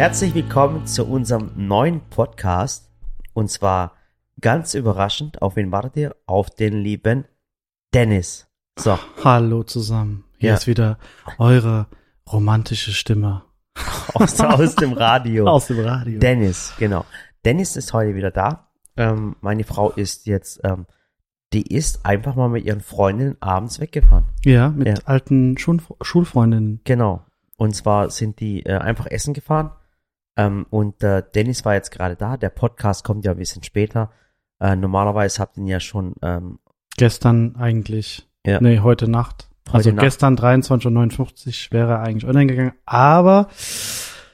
Herzlich willkommen zu unserem neuen Podcast. Und zwar ganz überraschend, auf wen wartet ihr? Auf den lieben Dennis. So, Hallo zusammen. Hier Ja. ist wieder eure romantische Stimme aus, aus dem Radio. aus dem Radio. Dennis, genau. Dennis ist heute wieder da. Ähm, meine Frau ist jetzt, ähm, die ist einfach mal mit ihren Freundinnen abends weggefahren. ja, mit Ja. alten Schul Schulfreundinnen. Genau. Und zwar sind die äh, einfach essen gefahren. Ähm, und äh, Dennis war jetzt gerade da. Der Podcast kommt ja ein bisschen später. Äh, normalerweise habt ihr ihn ja schon ähm, Gestern eigentlich. Ja. Nee, heute Nacht. Heute also Nacht. gestern 23.59 Uhr wäre er eigentlich online gegangen. Aber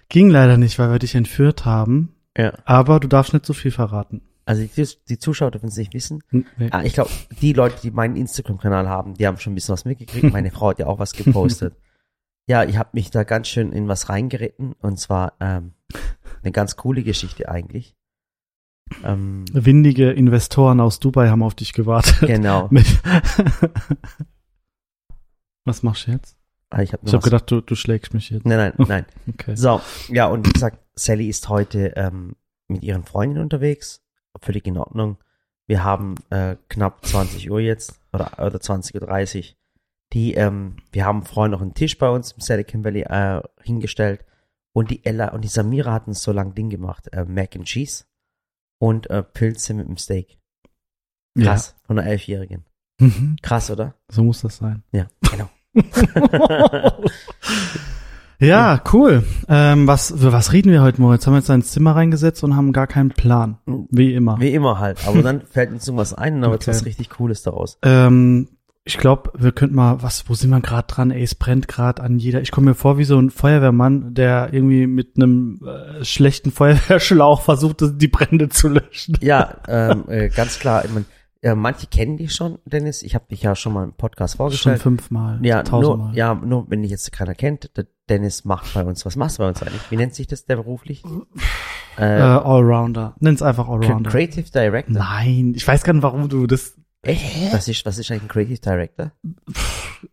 ging leider nicht, weil wir dich entführt haben. ja. Aber du darfst nicht so viel verraten. Also die, die Zuschauer dürfen es nicht wissen. Hm, Nee. Ah, ich glaube, die Leute, die meinen Instagram-Kanal haben, die haben schon ein bisschen was mitgekriegt. Meine Frau hat ja auch was gepostet. Ja, ich habe mich da ganz schön in was reingeritten. Und zwar ähm, eine ganz coole Geschichte eigentlich. Ähm, Windige Investoren aus Dubai haben auf dich gewartet. genau. Was machst du jetzt? Ah, Ich habe habe gedacht, du, du schlägst mich jetzt. Nein, nein, nein. Okay. So, ja, und wie gesagt, Sally ist heute ähm, mit ihren Freundinnen unterwegs. Völlig in Ordnung. Wir haben äh, knapp 20 Uhr jetzt oder, oder 20.30 Uhr. Die, ähm, wir haben vorhin noch einen Tisch bei uns im Silicon Valley äh, hingestellt. Und die Ella und die Samira hatten so lang Ding gemacht. Äh, Mac and Cheese und äh, Pilze mit dem Steak. Krass, von einer Elfjährigen. Ja. Mhm. Krass, oder? So muss das sein. Ja, genau. Ja, cool. Ähm, was, was reden wir heute, Moritz? Haben wir jetzt ins Zimmer reingesetzt und haben gar keinen Plan. Wie immer. Wie immer halt. Aber dann fällt uns irgendwas ein und dann wird Okay. was richtig Cooles daraus. Ähm, ich glaube, wir könnten mal, was, wo sind wir gerade dran? Ey, es brennt gerade an jeder. Ich komme mir vor wie so ein Feuerwehrmann, der irgendwie mit einem äh, schlechten Feuerwehrschlauch versucht, die Brände zu löschen. Ja, ähm, äh, ganz klar. Ich mein, ja, manche kennen dich schon, Dennis. Ich habe dich ja schon mal im Podcast Schon vorgestellt. fünfmal, ja, nur, tausendmal. ja, nur wenn dich jetzt keiner kennt, der Dennis macht bei uns. Was machst du bei uns eigentlich? Wie nennt sich das der beruflich? Äh, Äh, Allrounder. Nenn's einfach Allrounder. Creative Director. Nein, ich weiß gar nicht, warum du das. Echt? Was ist, was ist eigentlich ein Creative Director?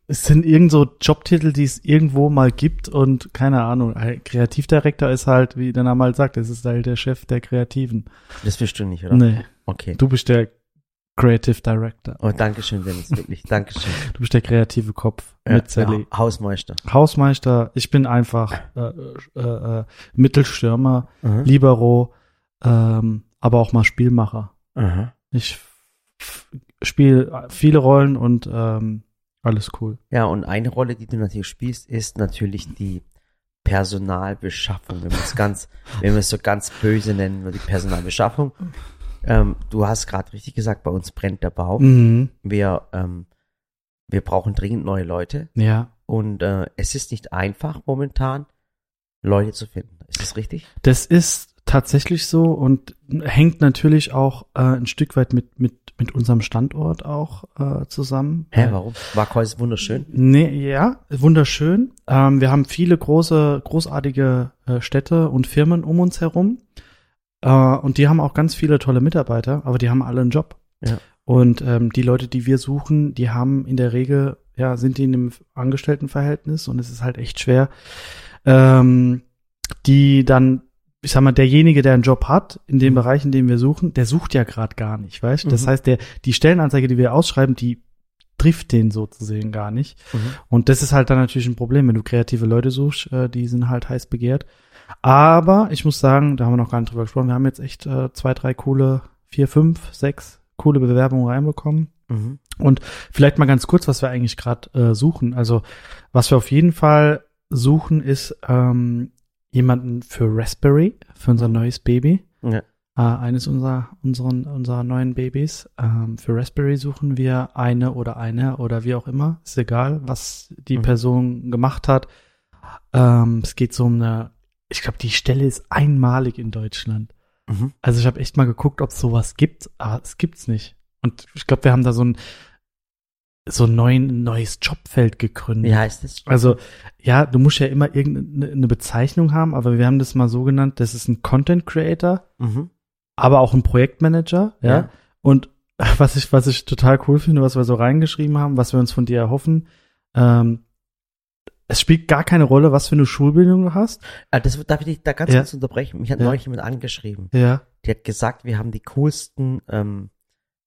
Es sind irgend so Jobtitel, die es irgendwo mal gibt und keine Ahnung. Kreativdirektor ist halt, wie der Name halt sagt, es ist halt der Chef der Kreativen. Das bist du nicht, oder? Nee, Okay. du bist der Creative Director. Oh, Dankeschön, Dennis. Wirklich. Dankeschön. Du bist der kreative Kopf Ja, mit Sally. ja, Hausmeister. Hausmeister, ich bin einfach äh, äh, äh, Mittelstürmer, Mhm. Libero, ähm, aber auch mal Spielmacher. Aha. Ich spiele viele Rollen und ähm, alles cool. Ja, und eine Rolle, die du natürlich spielst, ist natürlich die Personalbeschaffung, wenn man es ganz, wenn wir es so ganz böse nennen, nur die Personalbeschaffung. Ähm, du hast gerade richtig gesagt, bei uns brennt der Bau. Mhm. Wir, ähm, wir brauchen dringend neue Leute Ja, und äh, es ist nicht einfach momentan, Leute zu finden. Ist das richtig? Das ist tatsächlich so und hängt natürlich auch äh, ein Stück weit mit, mit, mit unserem Standort auch äh, zusammen. Hä, warum? Waghäus ist wunderschön. Nee, ja, wunderschön. Ähm, wir haben viele große, großartige äh, Städte und Firmen um uns herum. Äh, und die haben auch ganz viele tolle Mitarbeiter, aber die haben alle einen Job. Ja. Und ähm, die Leute, die wir suchen, die haben in der Regel, ja, sind die in einem Angestelltenverhältnis und es ist halt echt schwer, ähm, die dann, ich sag mal, derjenige, der einen Job hat, in dem Bereich, in dem wir suchen, der sucht ja gerade gar nicht, weißt? Das Mhm. heißt, der, die Stellenanzeige, die wir ausschreiben, die trifft den sozusagen gar nicht. Und das ist halt dann natürlich ein Problem, wenn du kreative Leute suchst, äh, die sind halt heiß begehrt. Aber ich muss sagen, da haben wir noch gar nicht drüber gesprochen, wir haben jetzt echt äh, zwei, drei coole, vier, fünf, sechs coole Bewerbungen reinbekommen. Mhm. Und vielleicht mal ganz kurz, was wir eigentlich gerade äh, suchen. Also was wir auf jeden Fall suchen, ist ähm, jemanden für Raspberry, für unser neues Baby. Ja. Äh, eines unserer, unseren, unserer neuen Babys. Ähm, für Raspberry suchen wir eine oder eine oder wie auch immer. Ist egal, was die Mhm. Person gemacht hat. Ähm, es geht so um eine, ich glaube, die Stelle ist einmalig in Deutschland. Mhm. Also ich habe echt mal geguckt, ob es sowas gibt, aber es gibt's nicht. Und ich glaube, wir haben da so ein so ein neuen, neues Jobfeld gegründet. Wie heißt das? Also, ja, du musst ja immer irgendeine eine Bezeichnung haben, aber wir haben das mal so genannt, das ist ein Content Creator, Mhm. aber auch ein Projektmanager, ja. Ja. Und was ich, was ich total cool finde, was wir so reingeschrieben haben, was wir uns von dir erhoffen, ähm, es spielt gar keine Rolle, was für eine Schulbildung du hast. Äh, das darf ich dich da ganz Ja. kurz unterbrechen. Mich hat Ja. neulich jemand angeschrieben. Ja. Die hat gesagt, wir haben die coolsten ähm,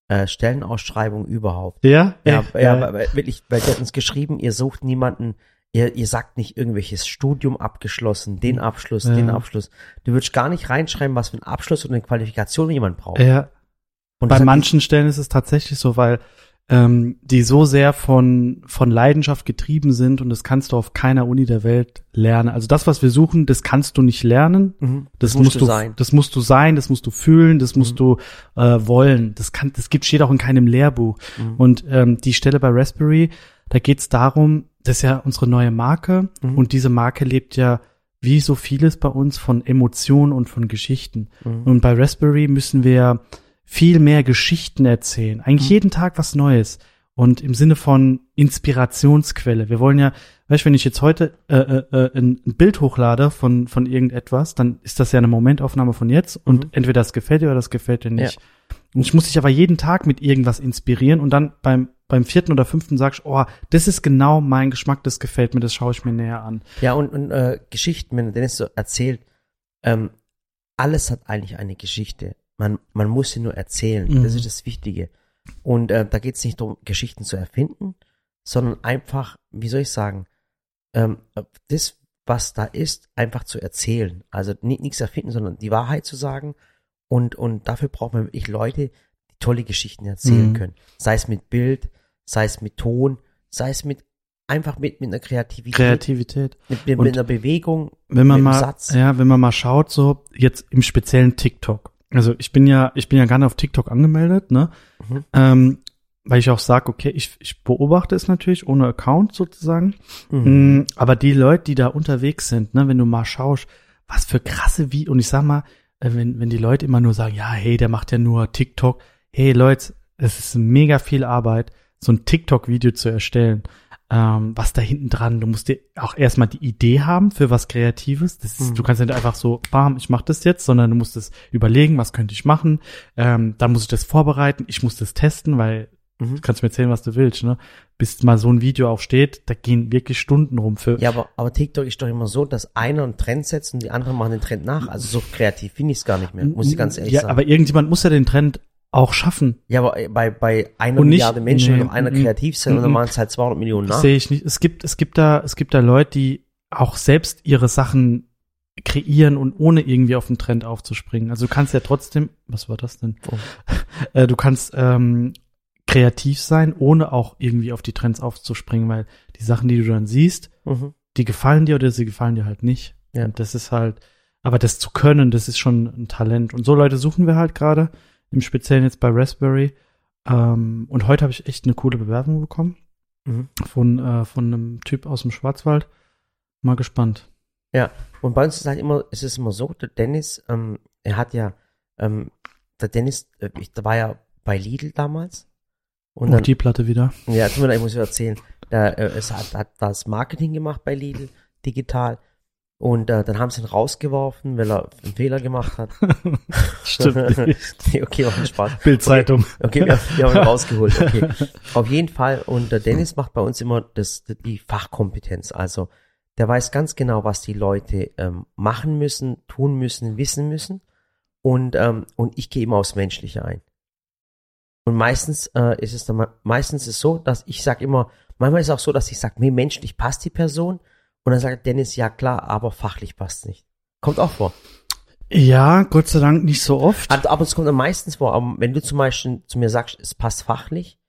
äh, Stellenausschreibungen überhaupt. Ja? Ja, Ey, ja, aber weil- wirklich, weil die hat uns geschrieben, ihr sucht niemanden, ihr, ihr sagt nicht irgendwelches Studium abgeschlossen, den Abschluss, Ja. den Abschluss. Du würdest gar nicht reinschreiben, was für einen Abschluss oder eine Qualifikation jemand braucht. ja. Und Bei manchen Stellen ist es tatsächlich so, weil ähm, die so sehr von, von Leidenschaft getrieben sind und das kannst du auf keiner Uni der Welt lernen. Also das, was wir suchen, das kannst du nicht lernen. Mhm. Das, musst musst du du sein. Das musst du sein, das musst du fühlen, das musst Mhm. du äh, wollen. Das kann, das gibt, steht auch in keinem Lehrbuch. Mhm. Und ähm, die Stelle bei Raspberry, da geht's darum, das ist ja unsere neue Marke Mhm. und diese Marke lebt ja wie so vieles bei uns von Emotionen und von Geschichten. Mhm. Und bei Raspberry müssen wir viel mehr Geschichten erzählen. Eigentlich Mhm. jeden Tag was Neues. Und im Sinne von Inspirationsquelle. Wir wollen ja, weißt du, wenn ich jetzt heute äh, äh, äh, ein, Bild hochlade von, von irgendetwas, dann ist das ja eine Momentaufnahme von jetzt und Mhm. entweder das gefällt dir oder das gefällt dir nicht. Und ich muss dich aber jeden Tag mit irgendwas inspirieren und dann beim, beim vierten oder fünften sagst, oh, das ist genau mein Geschmack, das gefällt mir, das schaue ich mir näher an. Ja, und, und äh, Geschichten, wenn Dennis so erzählt, ähm, alles hat eigentlich eine Geschichte. Man, man muss sie nur erzählen. Mhm. Das ist das Wichtige. Und äh, da geht es nicht darum, Geschichten zu erfinden, sondern einfach, wie soll ich sagen, ähm, das, was da ist, einfach zu erzählen. Also ni- nichts erfinden, sondern die Wahrheit zu sagen. Und, und dafür braucht man wirklich Leute, die tolle Geschichten erzählen Mhm. können. Sei es mit Bild, sei es mit Ton, sei es mit einfach mit, mit einer Kreativität, Kreativität. mit, mit, mit einer Bewegung, wenn man mal, Satz. ja, wenn man mal schaut, so jetzt im speziellen TikTok. Also ich bin ja, ich bin ja nicht auf TikTok angemeldet, ne? Mhm. Ähm, weil ich auch sage, okay, ich, ich beobachte es natürlich ohne Account sozusagen. Mhm. Mm, Aber die Leute, die da unterwegs sind, ne, wenn du mal schaust, was für krasse wie und ich sag mal, äh, wenn, wenn die Leute immer nur sagen, ja, hey, der macht ja nur TikTok. Hey Leute, es ist mega viel Arbeit, so ein TikTok-Video zu erstellen. Ähm, was da hinten dran, du musst dir auch erstmal die Idee haben für was Kreatives. Das ist, Mhm. Du kannst nicht einfach so, bam, ich mach das jetzt, sondern du musst es überlegen, was könnte ich machen. Ähm, dann muss ich das vorbereiten, ich muss das testen, weil Mhm. du kannst mir erzählen, was du willst, ne? Bis mal so ein Video auch steht, da gehen wirklich Stunden rum für. Ja, aber, aber TikTok ist doch immer so, dass einer einen Trend setzt und die anderen machen den Trend nach. Also so kreativ finde ich es gar nicht mehr, muss ich ganz ehrlich ja, sagen. aber irgendjemand muss ja den Trend auch schaffen. ja, aber bei, bei einer Und nicht- Milliarde Menschen nee, wird doch einer mm, kreativ sein und dann mm, machen es halt 200 Millionen Das nach. sehe ich nicht. Es gibt, es gibt da, es gibt da Leute, die auch selbst ihre Sachen kreieren und ohne irgendwie auf den Trend aufzuspringen. Also du kannst ja trotzdem, was war das denn? Oh. Äh, du kannst ähm, kreativ sein, ohne auch irgendwie auf die Trends aufzuspringen, weil die Sachen, die du dann siehst, Mhm. die gefallen dir oder sie gefallen dir halt nicht. Ja. Und das ist halt, aber das zu können, das ist schon ein Talent. Und so Leute suchen wir halt gerade, im Speziellen jetzt bei Raspberry. Ähm, und heute habe ich echt eine coole Bewerbung bekommen Mhm. von, äh, von einem Typ aus dem Schwarzwald. Mal gespannt. Und bei uns ist halt immer, es ist immer so, der Dennis, ähm, er hat ja, ähm, der Dennis, äh, ich, der war ja bei Lidl damals. Und Und dann, die Platte wieder. Ja, tut mir leid, ich muss ja erzählen. Der, äh, es hat, hat das Marketing gemacht bei Lidl, digital. Und äh, dann haben sie ihn rausgeworfen, weil er einen Fehler gemacht hat. Stimmt nicht. Okay, war ein Spaß. Bildzeitung. Okay, wir, wir haben ihn rausgeholt. Okay. Auf jeden Fall. Und der Dennis macht bei uns immer das, die Fachkompetenz. Also der weiß ganz genau, was die Leute ähm, machen müssen, tun müssen, wissen müssen. Und, ähm, und ich gehe immer aufs Menschliche ein. Und meistens äh, ist es dann meistens ist so, dass ich sage immer, manchmal ist es auch so, dass ich sage, nee, menschlich passt die Person. Und dann sagt Dennis, ja klar, aber fachlich passt nicht. Kommt auch vor. Ja, Gott sei Dank nicht so oft. Aber es kommt am meisten vor. Aber wenn du zum Beispiel zu mir sagst, es passt fachlich,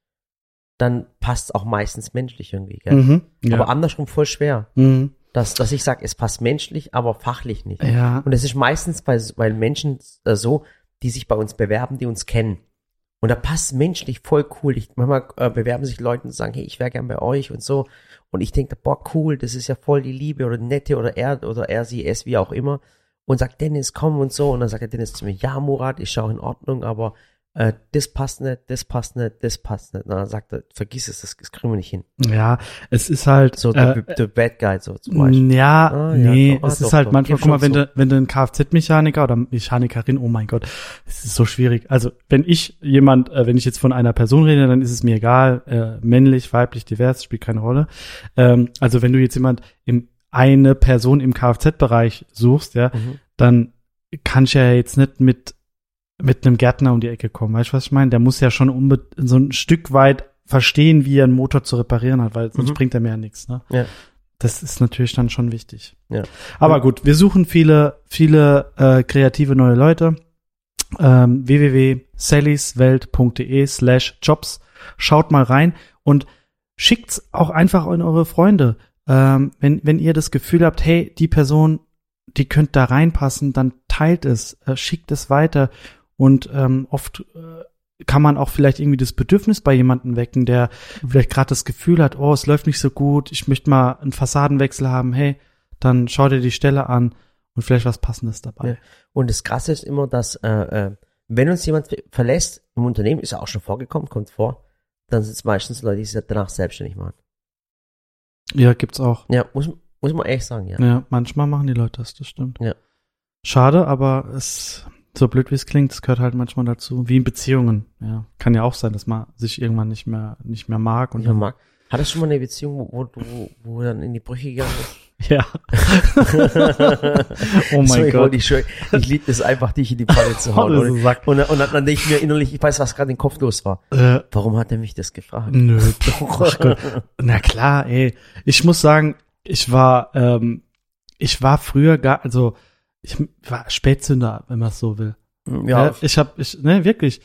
dann passt es auch meistens menschlich irgendwie. Gell? Mhm. Ja. Aber andersrum voll schwer, mhm. dass, dass ich sage, es passt menschlich, aber fachlich nicht. ja. Und es ist meistens bei, bei Menschen äh, so, die sich bei uns bewerben, die uns kennen. Und da passt menschlich voll cool. Ich, manchmal äh, bewerben sich Leute und sagen, hey, ich wäre gern bei euch und so. Und ich denke, boah, cool, das ist ja voll die Liebe oder nette oder er oder er, sie, es, wie auch immer. Und sagt, Dennis, komm und so. Und dann sagt der Dennis zu mir, ja, Murat, ja auch in Ordnung, aber äh, das passt nicht, das passt nicht, das passt nicht. Na, dann sagt er, vergiss es, das, das kriegen wir nicht hin. Ja, es ist halt. So, äh, der, der Bad Guy, so zum Beispiel. Ja, Ah, ja, nee, doch, ah, es doch, ist halt doch. manchmal, guck mal, wenn so. du, wenn du ein Kfz-Mechaniker oder Mechanikerin, oh mein Gott, es ist so schwierig. Also, wenn ich jemand, äh, wenn ich jetzt von einer Person rede, dann ist es mir egal, äh, männlich, weiblich, divers, spielt keine Rolle. Ähm, also, wenn du jetzt jemand im, eine Person im Kfz-Bereich suchst, ja, Mhm. dann kann ich ja jetzt nicht mit, mit einem Gärtner um die Ecke kommen. Weißt du, was ich meine? Der muss ja schon so ein Stück weit verstehen, wie er einen Motor zu reparieren hat, weil sonst Mhm. bringt er mir ja nichts, ne? Ja. Das ist natürlich dann schon wichtig. Ja. Aber gut, wir suchen viele, viele äh, kreative neue Leute. Ähm, www.sallyswelt.de slash jobs. Schaut mal rein und schickt's auch einfach an eure Freunde. Ähm, wenn, wenn ihr das Gefühl habt, hey, die Person, die könnte da reinpassen, dann teilt es, äh, schickt es weiter und ähm, oft äh, kann man auch vielleicht irgendwie das Bedürfnis bei jemandem wecken, der vielleicht gerade das Gefühl hat, oh, es läuft nicht so gut, ich möchte mal einen Fassadenwechsel haben, hey, dann schau dir die Stelle an und vielleicht was Passendes dabei. Ja. Und das Krasse ist immer, dass äh, äh, wenn uns jemand ver- verlässt im Unternehmen, ist ja auch schon vorgekommen, kommt vor, dann sind es meistens Leute, die sich danach selbstständig machen. Ja, gibt's auch. Ja, muss, muss man ehrlich sagen, ja. Ja. manchmal machen die Leute das, das stimmt. Ja. Schade, aber es, so blöd wie es klingt, es gehört halt manchmal dazu. Wie in Beziehungen. Ja, kann ja auch sein, dass man sich irgendwann nicht mehr, nicht mehr mag und man mag. Hattest du schon mal eine Beziehung, wo, wo du wo, dann in die Brüche gegangen bist? ja. oh mein Sorry, Gott. Ich, ich liebe es einfach, dich in die Pfanne zu hauen. Oh, das und, ist und, dann denke ich mir innerlich, ich weiß, was gerade im Kopf los war. Äh, Warum hat er mich das gefragt? Nö, doch, Gott. Na klar, ey. Ich muss sagen, ich war, ähm, ich war früher gar, also ich war Spätzünder, wenn man es so will. Ja, ich habe, ich, ne, wirklich.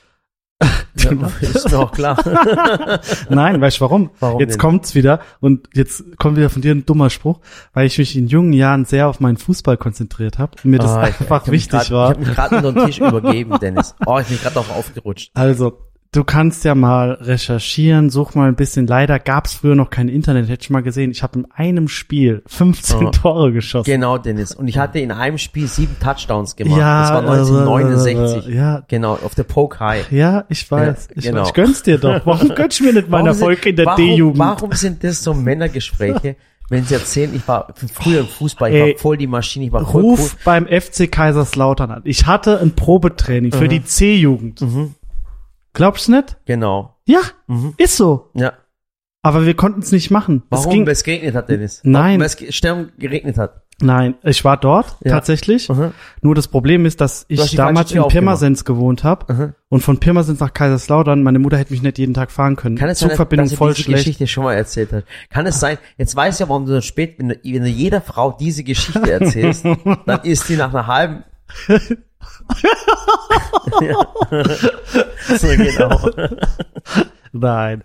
ja ist mir auch klar. Nein, weißt du warum? Warum jetzt denn? kommt's wieder und jetzt kommt wieder von dir ein dummer Spruch, weil ich mich in jungen Jahren sehr auf meinen Fußball konzentriert habe und mir das Ah, ich- einfach ich mich wichtig grad, war. Ich habe mich gerade unter den Tisch übergeben, Dennis. Oh, ich bin gerade auch aufgerutscht. Also, du kannst ja mal recherchieren, such mal ein bisschen. Leider gab's früher noch kein Internet, hätte ich mal gesehen. Ich habe in einem Spiel 15 Oh. Tore geschossen. Genau, Dennis. Und ich hatte in einem Spiel sieben Touchdowns gemacht. Ja, das war also, 1969. äh, ja. Genau, auf der Poke High. Ja, ich weiß. Ja, ich, genau. weiß. ich gönn's dir doch. Warum gönnst du mir nicht sind- Folge in der D-Jugend? Warum sind das so Männergespräche, wenn sie erzählen, ich war früher im Fußball, ich Ey, war voll die Maschine, ich war voll Ruf beim FC Kaiserslautern an. Ich hatte ein Probetraining für die C-Jugend. Mhm. Glaubst du nicht? Genau. Ja, Mhm. ist so. Ja. Aber wir konnten es nicht machen. Es Warum? ging, Weil es geregnet hat, Dennis. Nein. Weil es Stern geregnet hat. nein, ich war dort Ja. tatsächlich. Mhm. Nur das Problem ist, dass ich damals in Pirmasens gewohnt habe Mhm. und von Pirmasens nach Kaiserslautern. Meine Mutter hätte mich nicht jeden Tag fahren können. Kann es sein, Zugverbindung dass er voll diese schlecht. Geschichte schon mal erzählt hat? Kann es sein, jetzt weiß ja, warum du so spät, wenn du, wenn du jeder Frau diese Geschichte erzählst, dann ist die nach einer halben 哈哈哈哈哈哈哈哈哈 Nein.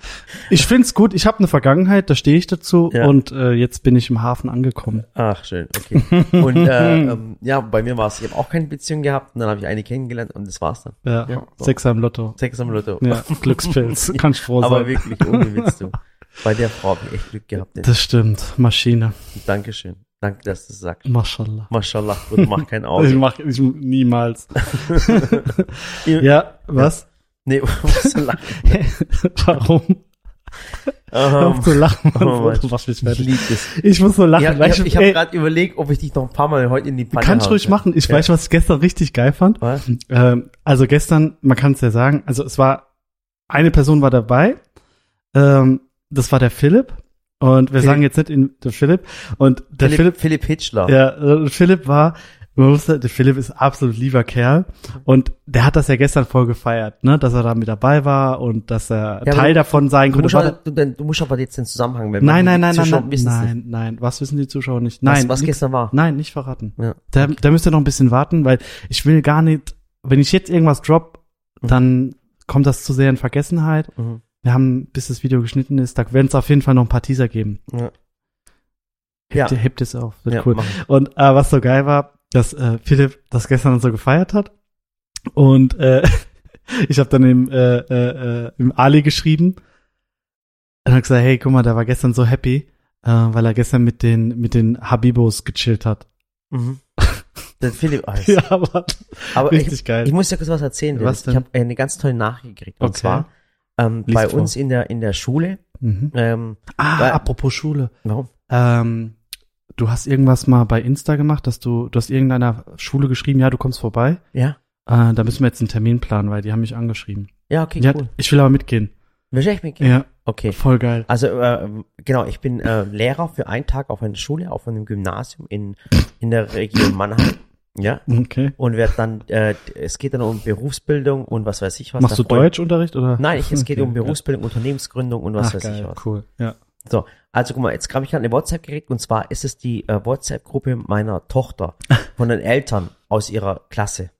Ich find's gut. Ich habe eine Vergangenheit, da stehe ich dazu Ja. und äh, jetzt bin ich im Hafen angekommen. Ach, schön, okay. Und äh, ähm, ja, bei mir war es, ich habe auch keine Beziehung gehabt und dann habe ich eine kennengelernt und das war's dann. Ja, Ja, so. Sechser im Lotto. Sechs am Lotto. Ja, Glückspilz. Kannst froh Aber sein. wirklich, ohne Witz, du. Bei der Frau habe ich echt Glück gehabt. Dennis. Das stimmt. Maschine. Dankeschön. Danke, dass du es sagst. Mashallah. Mashallah, Bruder, mach kein Ich Auge. mach ich niemals. ja, was? Nee, lachen. Warum? Hör Ähm, zu lachen, Mann. oh Mann, du machst mich ich fertig. das. Ich muss so lachen. Ja, ich habe ich hab ey, gerade überlegt, ob ich dich noch ein paar Mal heute in die Pfanne Kannst ruhig machen. Ich Ja. weiß, was ich gestern richtig geil fand. Ähm, also gestern, man kann es ja sagen, also es war, eine Person war dabei, ähm, das war der Philipp. Und wir Philipp. sagen jetzt nicht in, der Philipp. Und der Philipp, Philipp, Philipp Hitchler. ja, äh, Philipp war, man wusste, der Philipp ist absolut lieber Kerl. Und der hat das ja gestern voll gefeiert, ne, dass er da mit dabei war und dass er Ja, Teil davon sein Du konnte. aber, du, du musst aber jetzt den Zusammenhang, wenn Nein, nein, nein, nein, Zuschauer nein, nicht. nein, nein. Was wissen die Zuschauer nicht? Was, Nein, was nix- gestern war. nein, nicht verraten. Ja. Da, da müsst ihr noch ein bisschen warten, weil ich will gar nicht, wenn ich jetzt irgendwas drop, Mhm. dann kommt das zu sehr in Vergessenheit. Mhm. Wir haben, bis das Video geschnitten ist, da werden es auf jeden Fall noch ein paar Teaser geben. Ja. Hebt, Ja. hebt es auf, wird Ja, cool. Und äh, was so geil war, dass äh, Philipp das gestern so gefeiert hat. Und äh, ich habe dann im, äh, äh, äh, im Ali geschrieben und hab gesagt, hey, guck mal, der war gestern so happy, äh, weil er gestern mit den mit den Habibos gechillt hat. Mhm. Der Philipp, oh, das- Ja, aber aber richtig ich, geil. ich muss dir kurz was erzählen. Was denn? Ich habe eine ganz tolle Nachricht gekriegt. Und Okay. zwar ähm, bei vor. uns in der in der Schule. mhm. Ähm, Ah, Weil- apropos Schule. warum? Ähm, du hast irgendwas mal bei Insta gemacht, dass du, du hast irgendeiner Schule geschrieben, ja, du kommst vorbei. Ja. Äh, da müssen wir jetzt einen Termin planen, weil die haben mich angeschrieben. Ja, okay, ja, cool. ich will aber mitgehen. Willst du echt mitgehen? Ja, Okay. voll geil. Also äh, genau, ich bin äh, Lehrer für einen Tag auf einer Schule, auf einem Gymnasium in in der Region Mannheim. Ja. Okay. Und werde dann, äh, es geht dann um Berufsbildung und was weiß ich was. Machst du Deutschunterricht oder? Nein, ich, es geht Okay, um Berufsbildung, Unternehmensgründung und was Ach, weiß geil, ich was. cool. Ja. So, also guck mal, jetzt habe ich gerade eine WhatsApp gekriegt und zwar ist es die äh, WhatsApp-Gruppe meiner Tochter von den Eltern aus ihrer Klasse.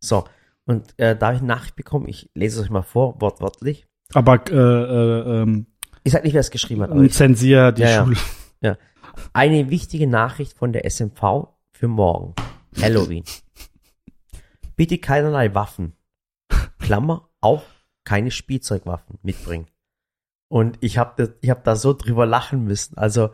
So, und äh, da habe ich eine Nachricht bekommen, ich lese es euch mal vor, wortwörtlich. Aber äh, äh, ähm, Ich sag nicht, wer es geschrieben hat, aber ich, zensier die Ja, ja. Schule. eine wichtige Nachricht von der SMV für morgen. Halloween. Bitte keinerlei Waffen. Klammer, auch keine Spielzeugwaffen mitbringen. Und ich habe ich hab da so drüber lachen müssen. Also,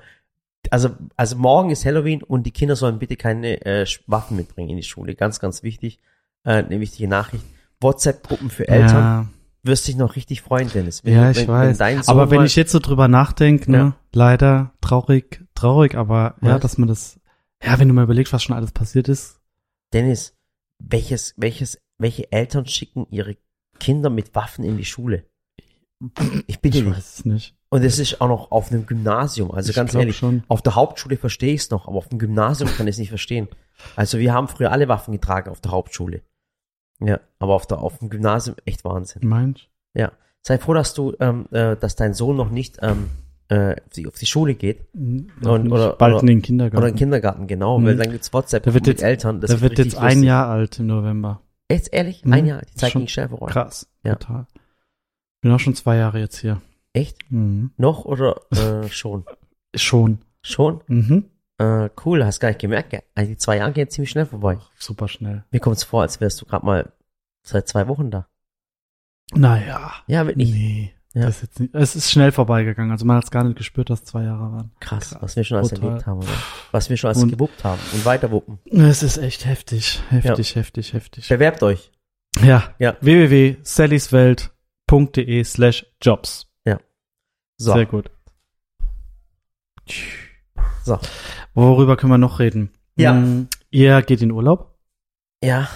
also, also morgen ist Halloween und die Kinder sollen bitte keine äh, Waffen mitbringen in die Schule. Ganz, ganz wichtig. Äh, eine wichtige Nachricht. WhatsApp-Gruppen für Eltern. Ja, Wirst dich noch richtig freuen, Dennis. Wenn, ja, ich wenn, weiß. Wenn aber wenn ich jetzt so drüber nachdenke, ne, Ja. leider traurig, traurig, aber ja, Was? dass man das, ja, wenn du mal überlegst, was schon alles passiert ist. Dennis, welches, welches, welche Eltern schicken ihre Kinder mit Waffen in die Schule? Ich bitte Ich weiß es nicht. Und es ist auch noch auf einem Gymnasium. Also Ich ganz ehrlich, schon. auf der Hauptschule verstehe ich es noch, aber auf dem Gymnasium kann ich es nicht verstehen. Also wir haben früher alle Waffen getragen auf der Hauptschule. Ja, aber auf der auf dem Gymnasium echt Wahnsinn. Meinst Sei froh, dass du, ähm, äh, dass dein Sohn noch nicht ähm, äh, auf, die, auf die Schule geht Und, Und- oder- bald oder- in den Kindergarten. oder in den Kindergarten, genau, Mhm. weil dann gibt's WhatsApp Der wird mit jetzt- Eltern. Das Der wird jetzt ein lustig. Jahr alt im November. Echt ehrlich? Mhm. Ein Jahr. Die Zeit ging schnell vorbei. Krass. Ja. Total. Bin auch schon zwei Jahre jetzt hier. Echt? Mhm. Noch oder äh, schon? Schon. Schon? Mhm. Äh, cool, hast gar nicht gemerkt. Also die zwei Jahre gehen ziemlich schnell vorbei. Super schnell. Mir kommt's vor, als wärst du gerade mal seit zwei Wochen da. Naja. Ja, wirklich. Nee. Ja. Das ist jetzt nicht, es ist schnell vorbeigegangen. Also man hat es gar nicht gespürt, dass es zwei Jahre waren. Krass, Krass, was wir schon alles erlebt haben, oder? Was wir schon alles Und- gewuppt haben und weiter wuppen. Es ist echt heftig. Heftig, heftig, heftig. Bewerbt euch. Ja. Ja. www.sallyswelt.de slash jobs. So. Sehr gut. So. Worüber können wir noch reden? Ja. Hm, ihr geht in Urlaub? Ja,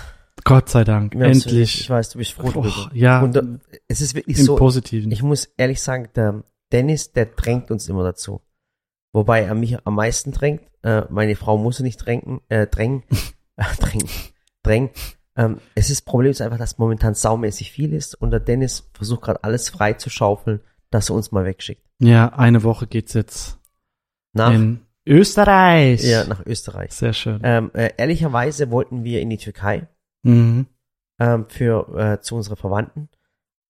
Gott sei Dank. haben's- Endlich. Ich weiß, du bist froh drüber. ja, Und äh, es ist wirklich im so, Positiven. ich muss ehrlich sagen, der Dennis, der drängt uns immer dazu. Wobei er mich am meisten drängt. Äh, meine Frau muss nicht drängen, äh, drängen, äh, drängen, drängen. Ähm, es ist Problem ist einfach, dass momentan saumäßig viel ist und der Dennis versucht gerade alles frei zu schaufeln, dass er uns mal wegschickt. ja, eine Woche geht's jetzt Nach, in Österreich. ja, nach Österreich. Sehr schön. Ähm, äh, ehrlicherweise wollten wir in die Türkei Mhm. ähm, für äh, zu unseren Verwandten,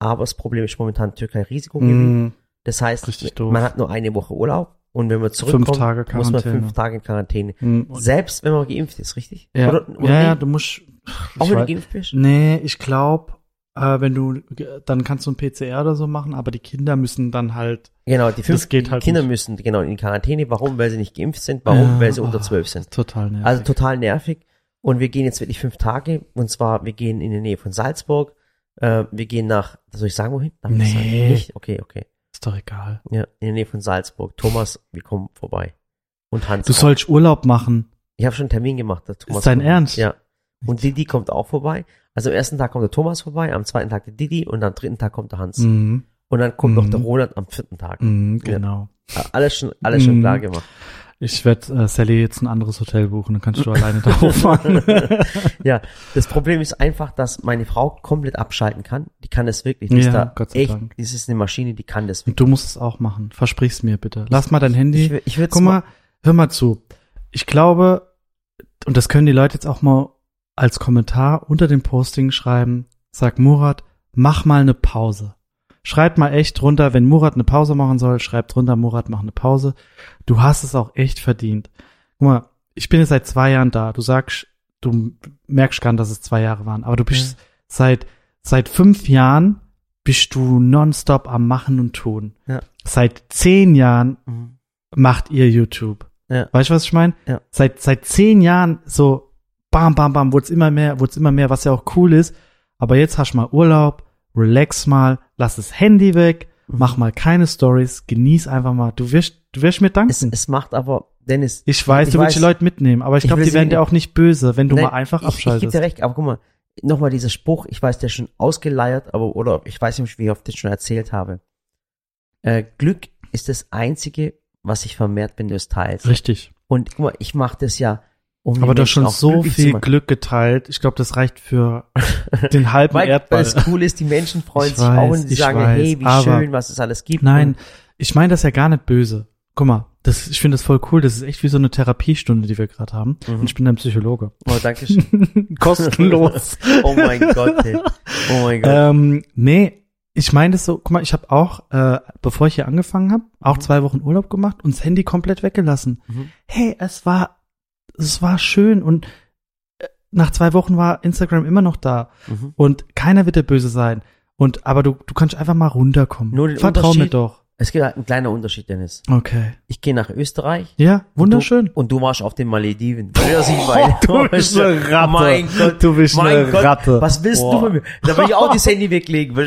aber das Problem ist momentan Türkei Risikogebiet. Mhm. Das heißt, Richtig doof. man hat nur eine Woche Urlaub und wenn man zurückkommt, muss man fünf Tage in Quarantäne. Mhm. Selbst wenn man geimpft ist, richtig? Ja, Oder, oder ja, ja, du musst. Auch wenn du geimpft bist? Nee, ich glaube, äh, wenn du, dann kannst du ein PCR oder so machen, aber die Kinder müssen dann halt. Genau, die fünf Das geht die halt Kinder nicht. müssen genau in die Quarantäne. Warum? Weil sie nicht geimpft sind. Warum? Ja, Weil sie unter zwölf sind. Total nervig. Also total nervig. Und wir gehen jetzt wirklich fünf Tage. Und zwar, wir gehen in die Nähe von Salzburg. Äh, wir gehen nach, soll ich sagen, wohin? Darf Nee. sagen? Nicht? Okay, okay. ist doch egal. Ja, in der Nähe von Salzburg. Thomas, wir kommen vorbei. Und Hans. Du auch. sollst Urlaub machen. Ich habe schon einen Termin gemacht. Thomas Ist dein kommt. Ernst? Ja. Und Didi kommt auch vorbei. Also am ersten Tag kommt der Thomas vorbei, am zweiten Tag der Didi und am dritten Tag kommt der Hans. Mhm. Und dann kommt noch Mhm. der Roland am vierten Tag. Mhm, Ja. genau. Alles schon, alles schon Mhm. klar gemacht. Ich werde äh, Sally jetzt ein anderes Hotel buchen, dann kannst du alleine drauf fahren. Ja, das Problem ist einfach, dass meine Frau komplett abschalten kann. Die kann das wirklich. Die Ja, ist da Gott sei echt, Dank. das ist eine Maschine, die kann das Und du musst es auch machen. Versprich's mir bitte. Lass mal dein Handy. Ich, ich Guck mal, hör mal zu. Ich glaube, und das können die Leute jetzt auch mal als Kommentar unter dem Posting schreiben. Sag Murat, mach mal eine Pause. Schreibt mal echt runter, wenn Murat eine Pause machen soll, schreibt runter, Murat, mach eine Pause. Du hast es auch echt verdient. Guck mal, ich bin jetzt seit zwei Jahren da. Du sagst, du merkst gar nicht, dass es zwei Jahre waren, aber du bist seit, seit fünf Jahren bist du nonstop am Machen und Tun. Ja. Seit zehn Jahren Mhm. macht ihr YouTube. Ja. Weißt du, was ich meine? Ja. Seit, seit zehn Jahren so bam, bam, bam, wurde es immer mehr, wurde es immer mehr, was ja auch cool ist. Aber jetzt hast du mal Urlaub, relax mal, lass das Handy weg, Mhm. mach mal keine Stories, genieß einfach mal. Du wirst, du wirst mir danken. Es, es macht aber, Dennis, ich weiß, ich du willst weiß. die Leute mitnehmen, aber ich Ich glaube, die werden dir auch nicht böse, wenn du Nein, mal einfach ich, ich gebe abschaltest. dir recht, aber guck mal, nochmal dieser Spruch, ich weiß, der ist schon ausgeleiert, aber, oder ich weiß nicht, wie oft ich das schon erzählt habe. Äh, Glück ist das Einzige, was sich vermehrt, wenn du es teilst. Richtig. Und guck mal, ich mache das ja, um Aber du hast Menschen schon auch so viel. Glück geteilt. Ich glaube, das reicht für den halben Weil Erdball. das cool ist, die Menschen freuen Ich sich auch weiß, und die ich sagen, weiß, hey, wie schön, was es alles gibt. Nein, Und, ich meine das ja gar nicht böse. Guck mal, das, ich finde das voll cool. Das ist echt wie so eine Therapiestunde, die wir gerade haben. Mhm. Und ich bin ein Psychologe. oh, danke schön. Kostenlos. oh mein Gott, ey. Oh mein Gott. ähm, nee, ich meine das so, guck mal, ich habe auch, äh, bevor ich hier angefangen habe, auch Mhm. zwei Wochen Urlaub gemacht und das Handy komplett weggelassen. Mhm. Hey, es war, es war schön und äh, nach zwei Wochen war Instagram immer noch da Mhm. und keiner wird dir böse sein. Und, aber du, du kannst einfach mal runterkommen. Nur den Vertrau mir doch. Es gibt halt einen kleinen Unterschied, Dennis. Okay. Ich gehe nach Österreich. Ja, wunderschön. Und du, und du warst auf den Malediven. Ich meine? Du bist eine Ratte. Mein Gott. Du bist eine Gott. Ratte. Was willst Boah. du von mir? Da will ich auch das Handy weglegen.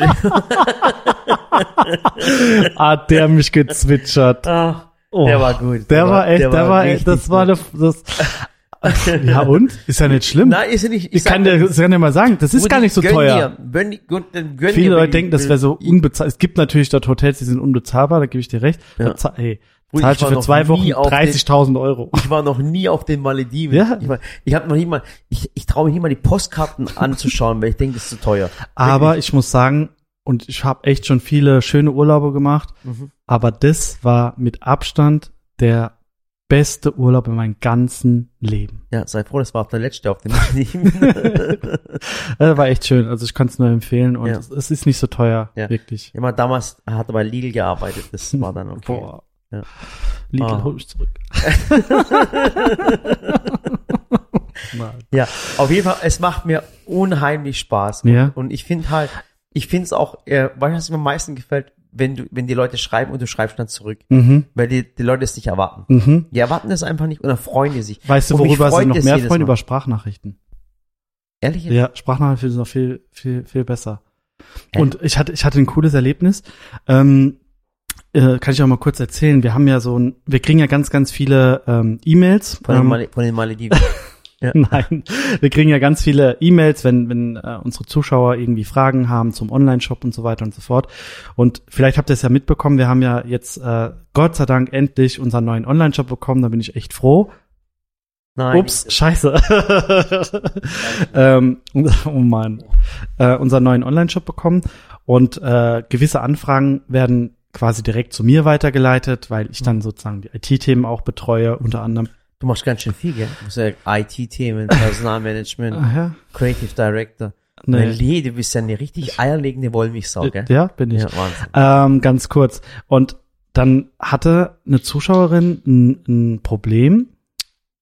Hat der mich gezwitschert. Ah, Oh, der war gut. Der war echt, der war, richtig echt, das war gut. das, das, ja und? Ist ja nicht schlimm. Nein, ist ja nicht. ich kann dir, ich kann dir mal sagen, das ist gar nicht so gönn teuer. Dir, gönn, gönn, Viele Leute denken, ich das wäre so unbezahlbar. Es gibt natürlich dort Hotels, die sind unbezahlbar, da gebe ich dir recht. Ja. Da hey, zahlst ich du war für zwei Wochen auf den- 30.000 Euro. Ich war noch nie auf den Malediven. Ja. Ich, war, ich habe noch nie mal, ich, ich traue mich nicht mal die Postkarten anzuschauen, weil ich denke, das ist zu teuer. Aber ich muss sagen, und ich habe echt schon viele schöne Urlaube gemacht, Mhm. aber das war mit Abstand der beste Urlaub in meinem ganzen Leben. Ja, sei froh, das war auch der letzte auf den Malediven. Äh, war echt schön. Also ich kann es nur empfehlen und Ja. es, ist nicht so teuer, Ja. wirklich. Immer damals hat er bei Lidl gearbeitet, das war dann okay. Boah. Ja. Lidl, Ah. hol ich zurück. Ja, auf jeden Fall, es macht mir unheimlich Spaß. Und, Ja. und ich finde halt, ich finde es auch, äh, was mir am meisten gefällt, wenn du, wenn die Leute schreiben und du schreibst dann zurück. Mhm. Weil die, die Leute es nicht erwarten. Mhm. Die erwarten es einfach nicht und dann freuen die sich. Weißt du, worüber sie noch mehr freuen? Über Sprachnachrichten. Ehrlich? Ja, Sprachnachrichten sind noch viel, viel, viel besser. Ja. Und ich hatte, ich hatte ein cooles Erlebnis. Ähm, äh, kann ich auch mal kurz erzählen. Wir haben ja so ein, wir kriegen ja ganz, ganz viele ähm, E-Mails. Von, Ähm, von den Malediven. Nein, wir kriegen ja ganz viele E-Mails, wenn, wenn äh, unsere Zuschauer irgendwie Fragen haben zum Online-Shop und so weiter und so fort. Und vielleicht habt ihr es ja mitbekommen, wir haben ja jetzt äh, Gott sei Dank endlich unseren neuen Online-Shop bekommen, da bin ich echt froh. Nein. Ups, scheiße. ähm, oh Mann. Äh, unseren neuen Online-Shop bekommen und äh, gewisse Anfragen werden quasi direkt zu mir weitergeleitet, weil ich dann sozusagen die IT-Themen auch betreue, unter anderem. Du machst ganz schön viel, gell? Du musst ja IT-Themen, Personalmanagement, ja. Creative Director. Nee. Nee. du bist ja eine richtig eierlegende Wollmilchsau, gell? Ja, bin ich. Ja. Ähm, ganz kurz. Und dann hatte eine Zuschauerin ein, ein Problem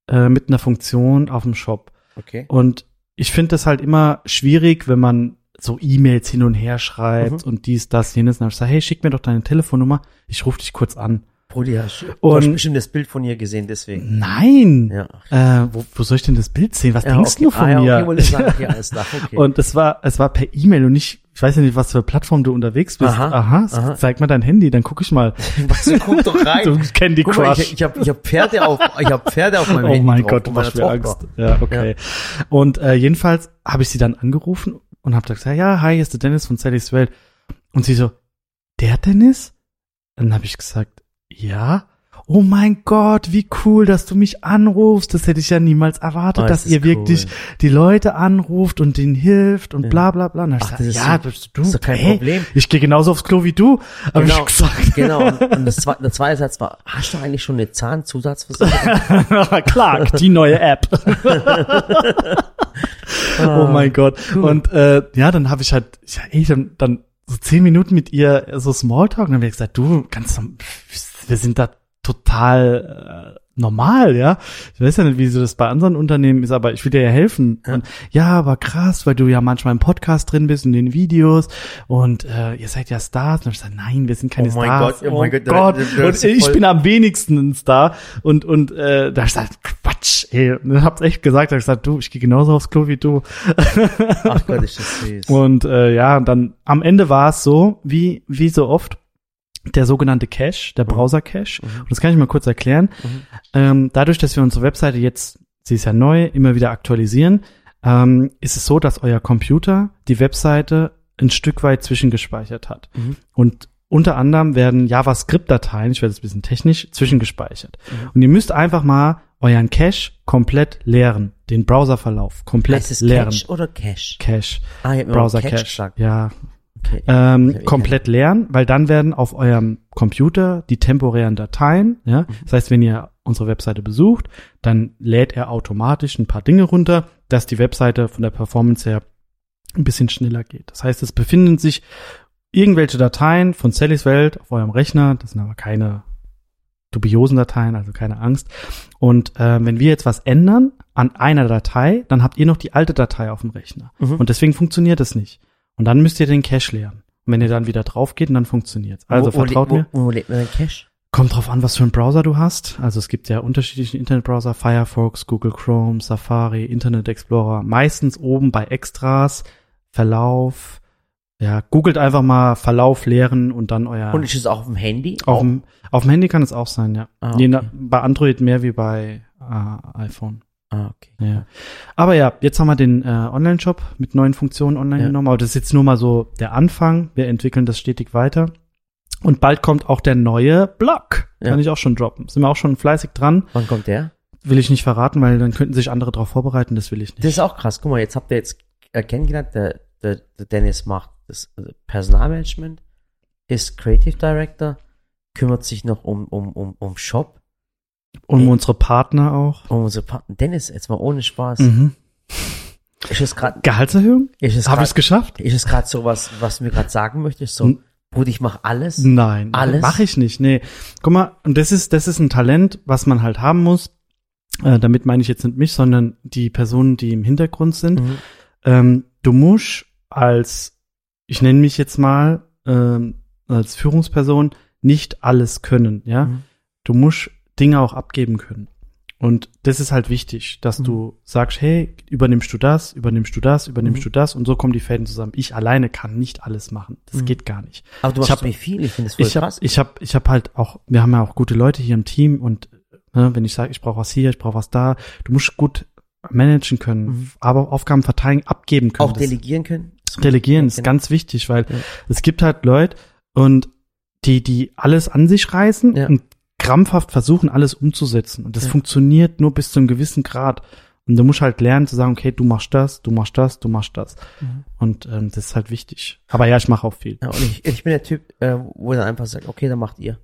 äh, mit einer Funktion auf dem Shop. Okay. Und ich finde das halt immer schwierig, wenn man so E-Mails hin und her schreibt Mhm. und dies, das, jenes. Und dann hab ich gesagt, hey, schick mir doch deine Telefonnummer, ich rufe dich kurz an. Brudi, hast du Und- hast bestimmt das Bild von ihr gesehen, deswegen. Nein! Ja. Äh, wo, wo soll ich denn das Bild sehen? Was ja, denkst okay. du von ah, ja, mir? Okay, wollte ich sagen, okay, alles klar, okay. Und es war, es war per E-Mail und nicht, ich weiß ja nicht, was für Plattform du unterwegs bist. Aha, Aha, aha. zeig mal dein Handy, dann guck ich mal. Was, guck doch rein. Du Candy Guck mal, Crush. ich, ich habe ich hab Pferde auf, ich hab Pferde auf meinem oh Handy mein drauf, Gott, du machst mir. Angst. Ja, okay. Und äh, jedenfalls habe ich sie dann angerufen und habe gesagt, ja, hi, hier ist der Dennis von Sallys Welt. Und sie so, der Dennis? Dann habe ich gesagt, ja. Oh mein Gott, wie cool, dass du mich anrufst. Das hätte ich ja niemals erwartet, Oh, dass das ihr ist wirklich cool. die Leute anruft und denen hilft und Ja. bla bla bla. Und Ach, ich ist ja, so- du, das ist doch kein hey, Problem. ich gehe genauso aufs Klo wie du, habe Genau, ich gesagt. genau. Und, das zweite, der zweite Satz war, hast du eigentlich schon eine Zahnzusatzversicherung? Clark, die neue App. oh mein Gott. Und äh, ja, dann habe ich halt, ja, ey, dann, dann so zehn Minuten mit ihr so Smalltalk und dann habe ich gesagt, du, ganz, wir sind da total äh, normal, ja. Ich weiß ja nicht, wie so das bei anderen Unternehmen ist, aber ich will dir ja helfen. Ja. Und ja, aber krass, weil du ja manchmal im Podcast drin bist in den Videos und äh, ihr seid ja Stars. Und dann ich gesagt, nein, wir sind keine Oh mein Stars. Gott, oh mein Gott, da- da- da- Und ist ich bin am wenigsten ein Star. Und, und äh, da ich gesagt, Quatsch, ey. Und ich hab's echt gesagt, ich hab gesagt, du, ich gehe genauso aufs Klo wie du. Ach Gott, ist das süß. Und äh, ja, dann am Ende war es so, wie, wie so oft, der sogenannte Cache, der Mhm. Browser-Cache. Mhm. Und das kann ich mal kurz erklären. Mhm. Ähm, dadurch, dass wir unsere Webseite jetzt, sie ist ja neu, immer wieder aktualisieren, ähm, ist es so, dass euer Computer die Webseite ein Stück weit zwischengespeichert hat. Mhm. Und unter anderem werden JavaScript-Dateien, ich werde jetzt ein bisschen technisch, zwischengespeichert. Mhm. Und ihr müsst einfach mal euren Cache komplett leeren, den Browserverlauf komplett Heißt es leeren. Cache oder Cache? Cache, Ah, ich Browser Cache Cache, ja. Ähm, komplett leeren, weil dann werden auf eurem Computer die temporären Dateien, ja, Mhm. das heißt, wenn ihr unsere Webseite besucht, dann lädt er automatisch ein paar Dinge runter, dass die Webseite von der Performance her ein bisschen schneller geht. Das heißt, es befinden sich irgendwelche Dateien von Sallys Welt auf eurem Rechner, das sind aber keine dubiosen Dateien, also keine Angst. Und äh, wenn wir jetzt was ändern an einer Datei, dann habt ihr noch die alte Datei auf dem Rechner. Mhm. Und deswegen funktioniert es nicht. Und dann müsst ihr den Cache leeren. Und wenn ihr dann wieder drauf geht, dann funktioniert's. Also wo, vertraut wo, mir. Wo, wo lebt man den Cache? Kommt drauf an, was für einen Browser du hast. Also es gibt ja unterschiedliche Internetbrowser, Firefox, Google Chrome, Safari, Internet Explorer. Meistens oben bei Extras, Verlauf. Ja, googelt einfach mal Verlauf leeren und dann euer. Und ist es auch auf dem Handy? auf, dem, auf dem Handy kann es auch sein, ja. Ah, Je okay. nach, bei Android mehr wie bei äh, iPhone. Ah, okay. Ja. Aber ja, jetzt haben wir den äh, Online-Shop mit neuen Funktionen online Ja. genommen. Aber das ist jetzt nur mal so der Anfang. Wir entwickeln das stetig weiter. Und bald kommt auch der neue Blog. Ja. Kann ich auch schon droppen. Sind wir auch schon fleißig dran. Wann kommt der? Will ich nicht verraten, weil dann könnten sich andere darauf vorbereiten. Das will ich Das nicht. ist auch krass. Guck mal, jetzt habt ihr jetzt äh, kennengelernt, der, der, der Dennis macht das äh, Personalmanagement, ist Creative Director, kümmert sich noch um, um, um, um Shop, Und unsere Partner auch. um unsere Partner. Dennis, jetzt mal ohne Spaß. Mhm. Ist Gehaltserhöhung? ist es Habe ich es gerade, geschafft? ist es gerade so was, was du mir gerade sagen möchtest? So, Hm. Bruder, ich mach alles. Nein, Alles? mache ich nicht. Nee. Guck mal, und das ist das ist ein Talent, was man halt haben muss. Äh, damit meine ich jetzt nicht mich, sondern die Personen, die im Hintergrund sind. Mhm. Ähm, du musst als, ich nenne mich jetzt mal, ähm, als Führungsperson nicht alles können, ja. Mhm. Du musst Dinge auch abgeben können. Und das ist halt wichtig, dass Mhm. du sagst, hey, übernimmst du das, übernimmst du das, übernimmst Mhm. du das und so kommen die Fäden zusammen. Ich alleine kann nicht alles machen. Das Mhm. geht gar nicht. Aber du Ich machst hab- ziemlich viel, ich finde das voll Ich habe krass. ich hab, ich hab halt auch, wir haben ja auch gute Leute hier im Team und ne, wenn ich sage, ich brauche was hier, ich brauche was da, du musst gut managen können, Mhm. aber Aufgaben verteilen, abgeben können. auch Das- delegieren können. Delegieren ist Genau. ganz wichtig, weil Ja. es gibt halt Leute und die, die alles an sich reißen Ja. und krampfhaft versuchen, alles umzusetzen. Und das Ja. funktioniert nur bis zu einem gewissen Grad. Und du musst halt lernen zu sagen, okay, du machst das, du machst das, du machst das. Mhm. Und ähm, das ist halt wichtig. Aber ja, ich mache auch viel. Ja, und ich, ich bin der Typ, äh, wo er dann einfach sagt, okay, dann macht ihr.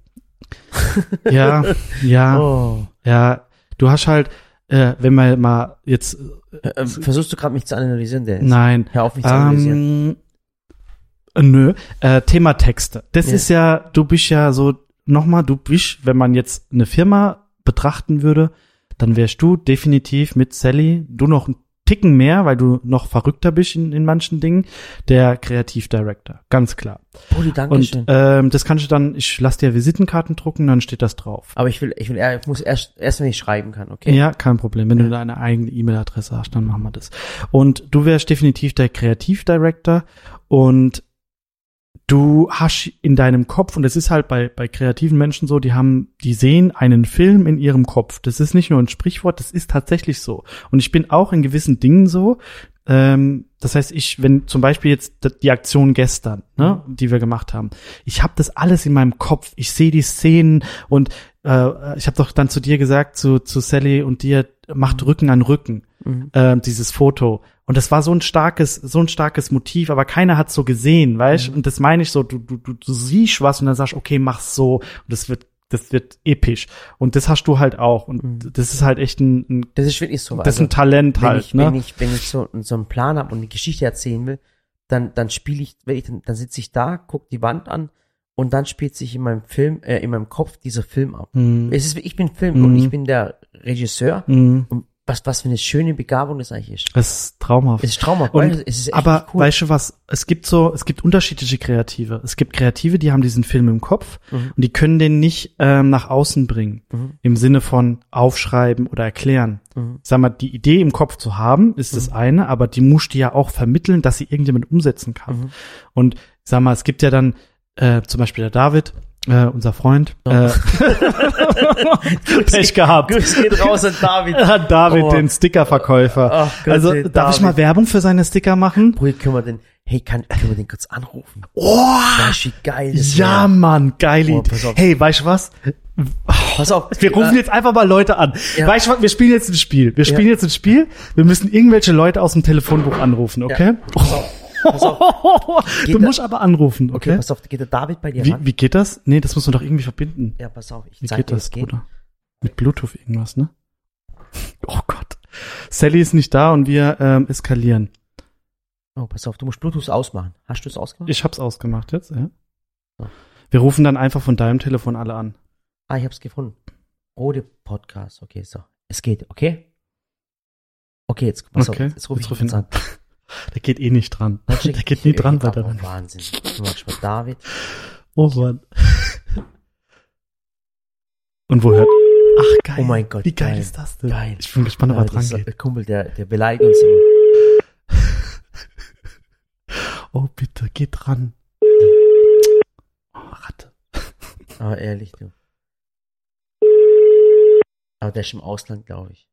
Ja, ja, Oh. ja. Du hast halt, äh, wenn man mal jetzt, Äh, äh, versuchst du gerade mich zu analysieren, Dennis? nein, Hör auf mich zu analysieren. Ähm, nö. Äh, Thema Texte. Das Ja. ist ja, du bist ja so, nochmal, du bist, wenn man jetzt eine Firma betrachten würde, dann wärst du definitiv mit Sally, du noch einen Ticken mehr, weil du noch verrückter bist in, in manchen Dingen, der Kreativdirector. Ganz klar. Poli, danke Und schön. ähm, das kannst du dann, ich lass dir Visitenkarten drucken, dann steht das drauf. Aber ich will, ich will, ich muss erst, erst wenn ich schreiben kann, okay? Ja, kein Problem. Wenn du deine eigene E-Mail-Adresse hast, dann machen wir das. Und du wärst definitiv der Kreativdirector und du hast in deinem Kopf, und das ist halt bei, bei kreativen Menschen so, die haben, die sehen einen Film in ihrem Kopf. Das ist nicht nur ein Sprichwort, das ist tatsächlich so. Und ich bin auch in gewissen Dingen so. Ähm, das heißt, ich, wenn zum Beispiel jetzt die Aktion gestern, ne, die wir gemacht haben, ich habe das alles in meinem Kopf. Ich sehe die Szenen und äh, ich habe doch dann zu dir gesagt, zu, zu Sally und dir, macht Rücken an Rücken Mhm. äh, dieses Foto. Und das war so ein starkes, so ein starkes Motiv, aber keiner hat so gesehen, weißt? Mhm. Und das meine ich so, du, du, du, du siehst was und dann sagst, okay, mach's so. Und das wird, das wird episch. Und das hast du halt auch. Und Mhm. das ist halt echt ein, ein Das ist wirklich so. das ist also, ein Talent wenn halt, ich, ne? wenn ich, wenn ich so, so einen Plan habe und eine Geschichte erzählen will, dann, dann spiele ich, wenn ich, dann, dann sitze ich da, guck die Wand an und dann spielt sich in meinem Film, äh, in meinem Kopf dieser Film ab. Mhm. Es ist, ich bin Film Mhm. und ich bin der Regisseur Mhm. und was, was für eine schöne Begabung das eigentlich ist. Das ist traumhaft. Es ist traumhaft. Und, es ist echt aber cool. weißt du was? Es gibt so, es gibt unterschiedliche Kreative. Es gibt Kreative, die haben diesen Film im Kopf Mhm. und die können den nicht ähm, nach außen bringen. Mhm. Im Sinne von aufschreiben oder erklären. Mhm. Sag mal, die Idee im Kopf zu haben, ist das eine, aber die musst du ja auch vermitteln, dass sie irgendjemand umsetzen kann. Mhm. Und sag mal, es gibt ja dann äh, zum Beispiel der David, äh, unser Freund, äh, Pech gehabt. Grüß geht raus an David. Hat David, Oh. den Stickerverkäufer. Ach Gott, also darf ich David. mal Werbung für seine Sticker machen? Bruder, können wir den, hey, kann, können wir den kurz anrufen? Oh, du, wie geil das ja, wär? Mann, geile Oh, Idee. Hey, weißt du was? Pass auf. Wir rufen äh, jetzt einfach mal Leute an. Ja. Weißt du was? Wir spielen jetzt ein Spiel. Wir spielen jetzt ein Spiel. Wir müssen irgendwelche Leute aus dem Telefonbuch anrufen, okay? Pass auf. du musst aber anrufen, Okay, okay? pass auf, geht der David bei dir Wie, ran? wie geht das? Nee, das muss man doch irgendwie verbinden. Ja, pass auf, ich Wie zeig geht dir, das, geht. Bruder? Mit Bluetooth irgendwas, ne? Oh Gott. Sally ist nicht da und wir ähm, eskalieren. Oh, pass auf, du musst Bluetooth ausmachen. Hast du es ausgemacht? Ich hab's ausgemacht jetzt, ja. So. Wir rufen dann einfach von deinem Telefon alle an. Ah, ich hab's gefunden. Rode Podcast, okay, so. Es geht, okay? Okay, jetzt, pass Okay, auf, jetzt rufe ich ruf ihn an. Der geht eh nicht dran. Der geht nie dran bei oh, der Wahnsinn. Du machst mal David. Oh Mann. Und wo hört? Ach geil. Oh mein Gott, Wie geil, geil. ist das denn? Geil. Ich bin gespannt, ob er dran ist geht. der Kumpel, der, der beleidigt uns immer. Oh bitte, geht dran. Oh, Ratte. Aber ehrlich, du. Aber der ist im Ausland, glaube ich.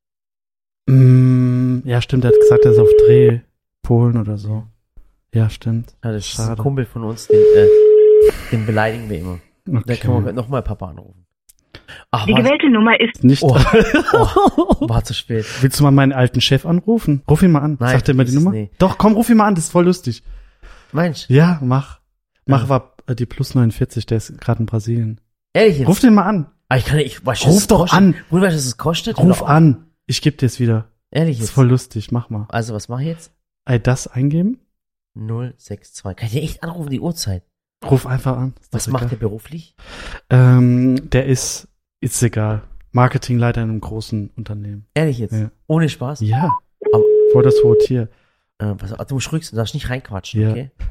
Mm, ja, stimmt, er hat gesagt, er ist auf Dreh. Polen oder so. Ja, stimmt. Ja, das ist ein Schade. Kumpel von uns, den, äh, den beleidigen wir immer. Da können wir Okay. nochmal Papa anrufen. Ach, Die gewählte Nummer ist Nicht. Oh. war zu spät. Willst du mal meinen alten Chef anrufen? Ruf ihn mal an. Nein, Sagt er mir die Nummer? nee. Doch, komm, ruf ihn mal an, das ist voll lustig. Mensch, Ja, mach. Mach Ja. war äh, die plus 49, der ist gerade in Brasilien. ehrlich jetzt? Ruf den mal an. Ah, ich kann nicht, ich weiß, Ruf doch kostet. an. Bruder, weißt du, was es kostet? Ruf an. Ich geb dir es wieder. Ehrlich Das ist jetzt? voll lustig, mach mal. Also, was mache ich jetzt? Ey, das eingeben? 062. Kann ich dir echt anrufen, die Uhrzeit? Ruf einfach an. Was macht egal. der beruflich? Ähm, der ist, ist egal. Marketingleiter in einem großen Unternehmen. Ehrlich jetzt? Ja. Ohne Spaß? Ja. Aber- Voll das hohe Tier. Äh, pass auf, du musst ruhig du darfst nicht reinquatschen, Ja. okay?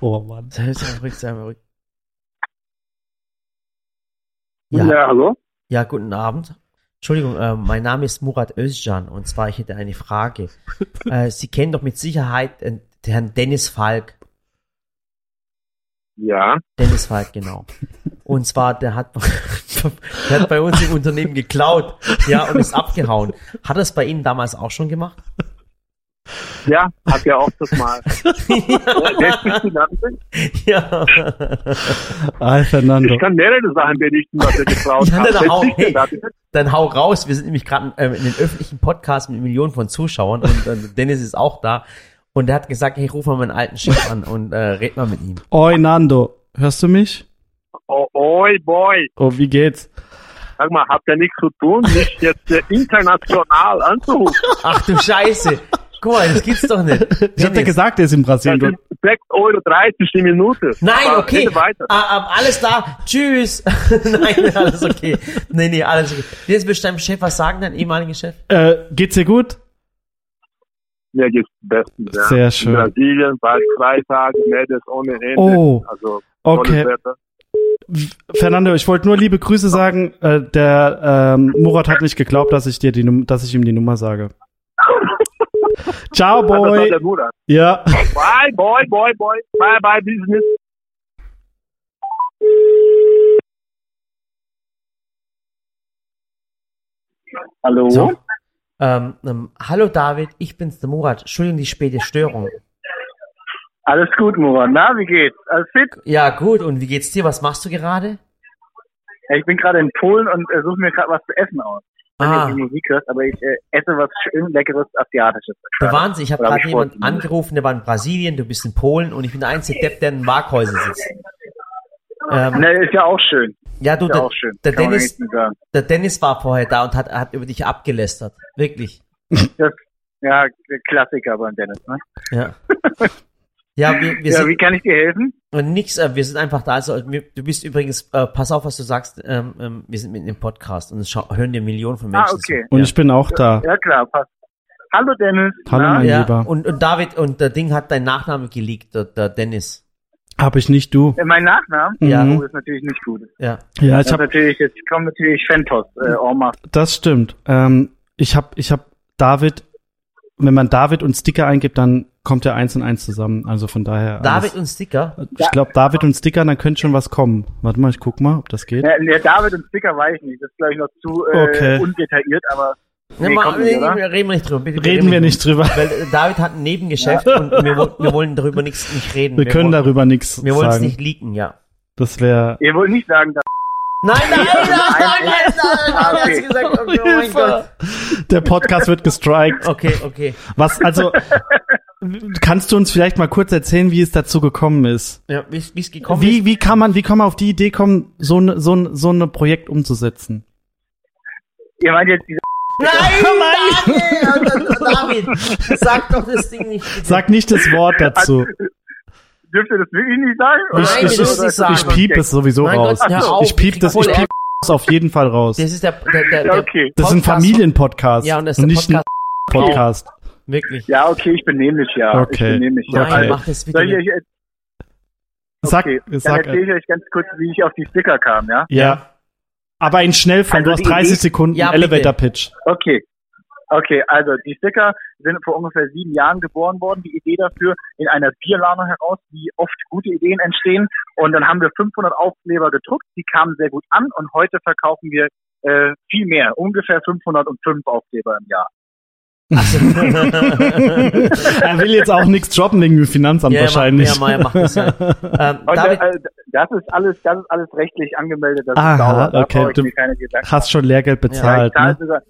Oh Mann. Sei sei mal ruhig, sei mal ruhig. Ja, Ja, hallo? ja, guten Abend. Entschuldigung, äh, mein Name ist Murat Özcan und zwar, ich hätte eine Frage. äh, Sie kennen doch mit Sicherheit äh, den Herrn Dennis Falk. Ja. Dennis Falk, genau. Und zwar, der hat, der hat bei uns im Unternehmen geklaut, ja, und ist abgehauen. Hat er es bei Ihnen damals auch schon gemacht? Ja, hat ja auch das mal. Ja. Al Fernando. Ich kann mehrere Sachen berichten, was er geklaut Ja, hat. dann hau- hey. Dann hau raus. Wir sind nämlich gerade ähm, in den öffentlichen Podcast mit Millionen von Zuschauern und äh, Dennis ist auch da. Und der hat gesagt, hey, ruf mal meinen alten Chef an und äh, red mal mit ihm. Oi, Nando. Hörst du mich? Oh, oi, boy. Oh, wie geht's? Sag mal, habt ihr nichts zu tun, mich jetzt äh, international anzurufen? Ach du Scheiße. Guck mal, das gibt's doch nicht. Ich hab dir Dennis. gesagt, der ist in Das Brasilien. sind 6,30 Euro die Minute. Nein, Aber okay. Ah, ah, alles da. Tschüss. Nein, alles okay. Nee, nee, alles okay. Jetzt willst du deinem Chef was sagen, dein ehemaliger Chef? Äh, geht's dir gut? Mir geht's bestens, ja. Sehr schön. In Brasilien, bald zwei Tage, Mädels ohne Ende. Oh, Also, okay. Fernando, ich wollte nur liebe Grüße sagen. Äh, der ähm, Murat hat nicht geglaubt, dass ich dir die, Num dass ich ihm die Nummer sage. Ciao, Boy. Ja. Bye, boy, boy, boy. Bye, bye, business. Hallo? So. Ähm, ähm, hallo David, ich bin's, der Murat. Entschuldigung die späte Störung. Alles gut, Murat. Na, wie geht's? Alles fit? Ja, gut. Und wie geht's dir? Was machst du gerade? Ja, Ich bin gerade in Polen und äh, suche mir gerade was zu essen aus. Nicht, Ah, du Musik hörst, aber ich äh, esse was schön leckeres Asiatisches. der Wahnsinn. Ich habe hab gerade jemanden angerufen, der war in Brasilien, du bist in Polen und ich bin der einzige Depp, der in Waghäusel sitzt. Ähm, Ne, ist ja auch schön. ja, du, Ist ja der, auch schön. der Dennis, der Dennis war vorher da und hat, hat über dich abgelästert. Wirklich. Das, ja, Klassiker beim Dennis, ne? Ja. Ja, wir, wir Ja, sind wie kann ich dir helfen? nix, äh, wir sind einfach da. Also, wir, du bist übrigens, äh, pass auf, was du sagst, ähm, ähm, wir sind mit dem Podcast und es hören dir Millionen von Ah, Menschen okay. zu. Und ja. ich bin auch da. Ja, klar, passt. Hallo Dennis. Hallo, Na? mein ja, Lieber. und, und David, und der Ding hat deinen Nachnamen geleakt, der, der Dennis. Hab ich nicht du. Äh, Mein Nachname? Ja. Mhm. Oh, ist natürlich nicht gut. Ja. Ja, Das ich ist hab, natürlich, jetzt kommt natürlich Fentos, äh, masse. das stimmt. Ähm, ich hab, ich hab David, wenn man David und Sticker eingibt, dann kommt ja eins und eins zusammen. Also von daher. David alles- und Sticker. Ich glaube, David und Sticker, dann könnte schon was kommen. Warte mal, ich guck mal, ob das geht. Ja, der David und Sticker weiß ich nicht. Das ist, glaube ich, noch zu äh, Okay. undetailliert, aber Ne, Nee, mal, nicht, nee, reden wir nicht drüber. Bitte, Reden wir nicht drüber. Weil äh, David hat ein Nebengeschäft und wir, wir wollen darüber nichts nicht reden. Wir können wollen, darüber nichts Wir wollen es sagen. nicht leaken, ja. Das wäre. ihr wollt nicht sagen, dass Nein, nein, nein, nein, nein, Ein- nein, nein, nein, okay. oh mein Gott. Der Podcast wird gestrikt. Okay, okay. Was, also, kannst du uns vielleicht mal kurz erzählen, wie es dazu gekommen ist? Ja, wie es gekommen Wie, ist. wie kann man, wie kann man auf die Idee kommen, so eine, so ein, so eine Projekt umzusetzen? ihr meint jetzt diese Nein, David, David, sag doch das Ding nicht. bitte. Sag nicht das Wort dazu. dürft ihr das wirklich nicht sagen? Nein, Ich, ich, dürfen es nicht ich, sagen. ich piep es sowieso Mein raus. Gott, auf. Ich piep das, ich piep das auf jeden Fall raus. Das ist der, der, der, der okay. Das ist ein Podcast- Familienpodcast Ja, und das ist ein Podcast. Podcast. Wirklich. Ja, okay, ich benehme mich ja. Ich Okay. benehme mich ja. Nein, Okay. mach das bitte Soll ich euch, Sag, okay, dann sag, erzähle ich euch ganz kurz, wie ich auf die Sticker kam, ja? ja. Aber in Schnellform, Also du hast die 30 Idee- Sekunden Ja, bitte. Elevator Pitch. Okay. Okay, also die Sticker sind vor ungefähr sieben Jahren geboren worden. Die Idee dafür in einer Bierlaune heraus, wie oft gute Ideen entstehen. Und dann haben wir 500 Aufkleber gedruckt. Die kamen sehr gut an und heute verkaufen wir äh, viel mehr, ungefähr 505 Aufkleber im Jahr. er will jetzt auch nichts droppen wegen dem Finanzamt Ja, ja, wahrscheinlich. ja, das ja. Ähm, äh, das ist alles, das ist alles rechtlich angemeldet. Das Aha, ist sauber. Da okay, du mir keine Gedanken. Hast schon Lehrgeld Ja, bezahlt, ich zahle ne? sogar,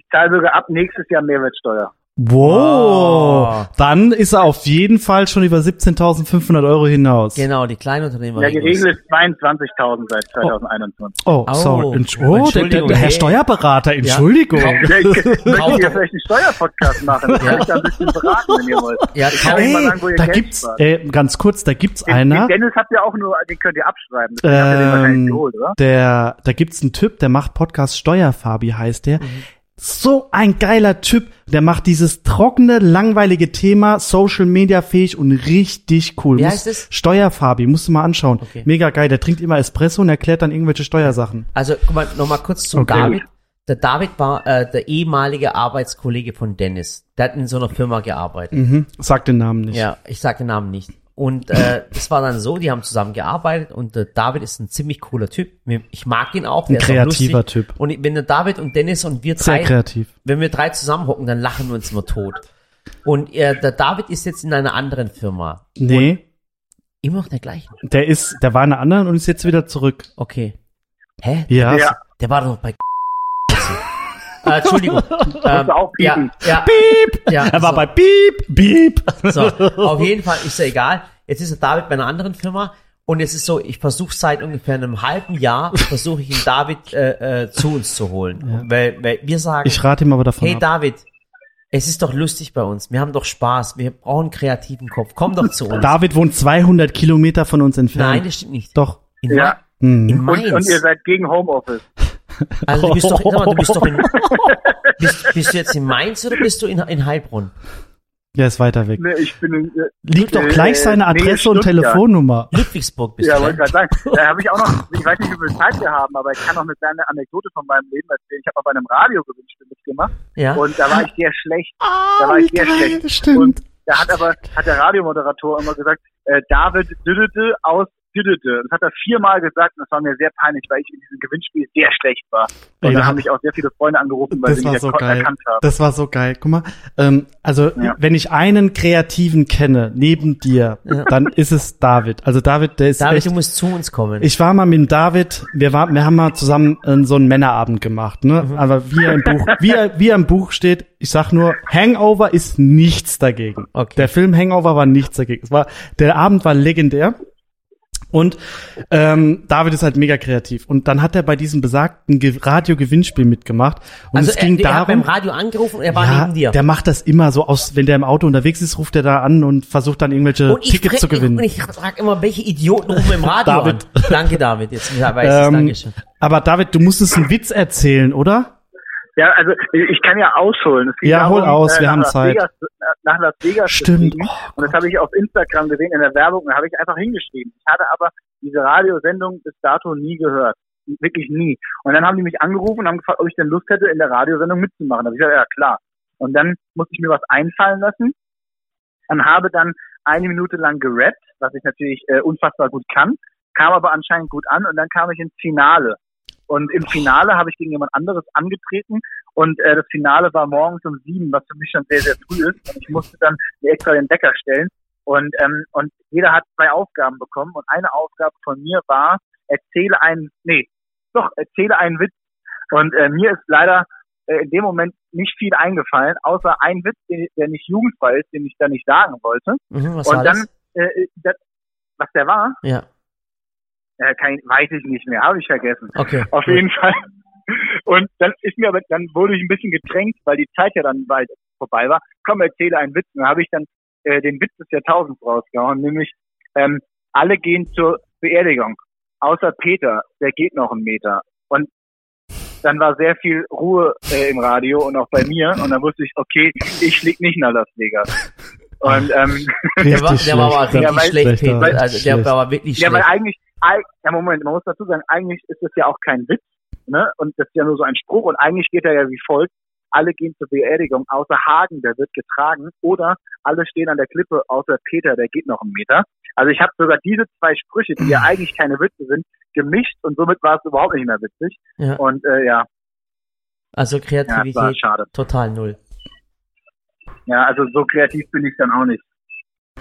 ich zahle sogar ab nächstes Jahr Mehrwertsteuer. Wow. Oh. Dann ist er auf jeden Fall schon über 17.500 Euro hinaus. genau, die Kleinunternehmer. Ja, die Regel ist 22.000 seit 2021. Oh, Oh. sorry. Entsch oh, der, der, der Herr. Vielleicht Entschuldigung. Ja. Ja, ich möchte Kauf hier doch- vielleicht einen Steuerpodcast machen. Dann kann ich da ein bisschen beraten, wenn ihr wollt. Ja, Ich kann euch Hey, sagen, wo ihr da Geld gibt's, äh, ganz kurz, da gibt's Den, einer, den Dennis habt ihr auch nur, den könnt ihr abschreiben. Ihr ähm, geholt, oder? der, da gibt's einen Typ, der macht Podcast Steuerfabi, heißt der. Mhm. So ein geiler Typ, der macht dieses trockene, langweilige Thema Social Media fähig und richtig cool. Wie heißt es? Steuerfabi, musst du mal anschauen. Okay. Mega geil, der trinkt immer Espresso und erklärt dann irgendwelche Steuersachen. Also, guck mal, nochmal kurz zum Okay. David. Der David war äh, der ehemalige Arbeitskollege von Dennis. Der hat in so einer Firma gearbeitet. Mhm. Sag den Namen nicht. Ja, ich sag den Namen nicht. Und äh, es war dann so, die haben zusammen gearbeitet und der David ist ein ziemlich cooler Typ. Ich mag ihn auch. Ein der auch kreativer lustig. Typ. Und wenn der David und Dennis und wir Sehr drei, kreativ. wenn wir drei zusammenhocken, dann lachen wir uns immer tot. Und äh, der David ist jetzt in einer anderen Firma. Nee, Immer noch der gleichen. der ist, der war in einer anderen und ist jetzt wieder zurück. Okay. Hä? Ja. Ja. Der war doch bei äh, Entschuldigung. Ähm, auch ja, piepen. ja, Piep! ja, Er war so. bei Piep, Piep. So, auf jeden Fall ist ja egal. Jetzt ist der David bei einer anderen Firma und es ist so, ich versuche seit ungefähr einem halben Jahr, versuche ich ihn David äh, äh, zu uns zu holen. Weil, weil wir sagen, Ich rate ihm aber davon hey ab. David, es ist doch lustig bei uns. Wir haben doch Spaß. Wir brauchen einen kreativen Kopf. Komm doch zu uns. David wohnt 200 Kilometer von uns entfernt. Nein, das stimmt nicht. Doch. In, Ja. Ma- in Hm. Mainz. Und, und ihr seid gegen Homeoffice. Also du bist doch, sag mal, du bist doch in, bist, bist du jetzt in Mainz oder bist du in, in Heilbronn? Der ist weiter weg. Ne, Ich bin, äh, Liegt doch Äh, gleich seine nee, Adresse und Stuttgart. Telefonnummer. Ludwigsburg bist ja, du. wollte gerade sagen. Da habe ich auch noch, ich weiß nicht, wie viel Zeit wir haben, aber ich kann noch eine kleine Anekdote von meinem Leben erzählen. Ich habe mal bei einem Radiogewinnspiel mitgemacht Ja. und da war ich sehr schlecht. Ah, Da war ich sehr schlecht. stimmt. Und da hat aber, hat der Radiomoderator immer gesagt, äh, David Düdede aus Düdede. Das hat er viermal gesagt und das war mir sehr peinlich, weil ich in diesem Gewinnspiel sehr schlecht war. Und Ey, da haben mich auch sehr viele Freunde angerufen, weil Das sie war mich so geil. erkannt haben. Das war so geil. Guck mal, ähm, also Ja. wenn ich einen Kreativen kenne neben dir, Ja. dann ist es David. Also David, der ist David, echt, du musst zu uns kommen. Ich war mal mit dem David, wir, war, wir haben mal zusammen äh, so einen Männerabend gemacht, ne? Mhm. Aber wie er im Buch, wie er, wie er im Buch steht, ich sag nur, Hangover ist nichts dagegen. Okay. Der Film Hangover war nichts dagegen. Es war, der Abend war legendär. Und ähm, David ist halt mega kreativ. Und dann hat er bei diesem besagten Ge- Radio-Gewinnspiel mitgemacht. Und Also es ging er, er hat darum, beim Radio angerufen und er war ja, neben dir. der macht das immer so aus, wenn der im Auto unterwegs ist, ruft er da an und versucht dann irgendwelche ich Tickets zu gewinnen. Und ich frage immer, welche Idioten rufen im Radio David. an. Danke, David. Jetzt weiß ich Ähm, Dankeschön. aber David, du musstest einen Witz erzählen, oder? Ja, also ich kann ja ausholen. Ja, hol aus, wir nach haben Las Zeit. Vegas, nach Las Vegas Stimmt. Oh, und das habe ich auf Instagram gesehen in der Werbung. Da habe ich einfach hingeschrieben. Ich hatte aber diese Radiosendung bis dato nie gehört. Wirklich nie. Und dann haben die mich angerufen und haben gefragt, ob ich denn Lust hätte, in der Radiosendung mitzumachen. Da habe ich gesagt, ja klar. Und dann musste ich mir was einfallen lassen und habe dann eine Minute lang gerappt, was ich natürlich äh, unfassbar gut kann, kam aber anscheinend gut an und dann kam ich ins Finale. Und im Finale habe ich gegen jemand anderes angetreten und äh, das Finale war morgens um sieben, was für mich schon sehr, sehr früh ist. Und ich musste dann mir extra den Wecker stellen. Und, ähm, und jeder hat zwei Aufgaben bekommen. Und eine Aufgabe von mir war, erzähle einen, nee, doch, erzähle einen Witz. Und äh, mir ist leider äh, in dem Moment nicht viel eingefallen, außer ein Witz, den, der nicht jugendfrei ist, den ich da nicht sagen wollte. Mhm, was Und dann, das? äh, das, was der war, Ja, äh, kein, weiß ich nicht mehr, habe ich vergessen. okay. Auf gut. jeden Fall. Und dann ist mir aber, dann wurde ich ein bisschen gedrängt, weil die Zeit ja dann bald vorbei war. Komm, erzähle einen Witz. Und dann habe ich dann äh, den Witz des Jahrtausends rausgehauen, nämlich ähm, alle gehen zur Beerdigung, außer Peter, der geht noch einen Meter. Und dann war sehr viel Ruhe äh, im Radio und auch bei mir. Und dann wusste ich, okay, ich flieg nicht nach Las Vegas. Und ähm, Der war, der war aber schlecht. richtig schlecht, Peter. Also, der schlecht. war wirklich Ja, weil schlecht. eigentlich, eig- ja Moment, man muss dazu sagen, eigentlich ist das ja auch kein Witz, ne? Und das ist ja nur so ein Spruch und eigentlich geht er ja wie folgt. Alle gehen zur Beerdigung, außer Hagen, der wird getragen, oder alle stehen an der Klippe, außer Peter, der geht noch einen Meter. Also ich habe sogar diese zwei Sprüche, die ja eigentlich keine Witze sind, gemischt und somit war es überhaupt nicht mehr witzig. Ja. Und äh, ja, Also ja, Kreativität schade. total null. Ja, also so kreativ bin ich dann auch nicht.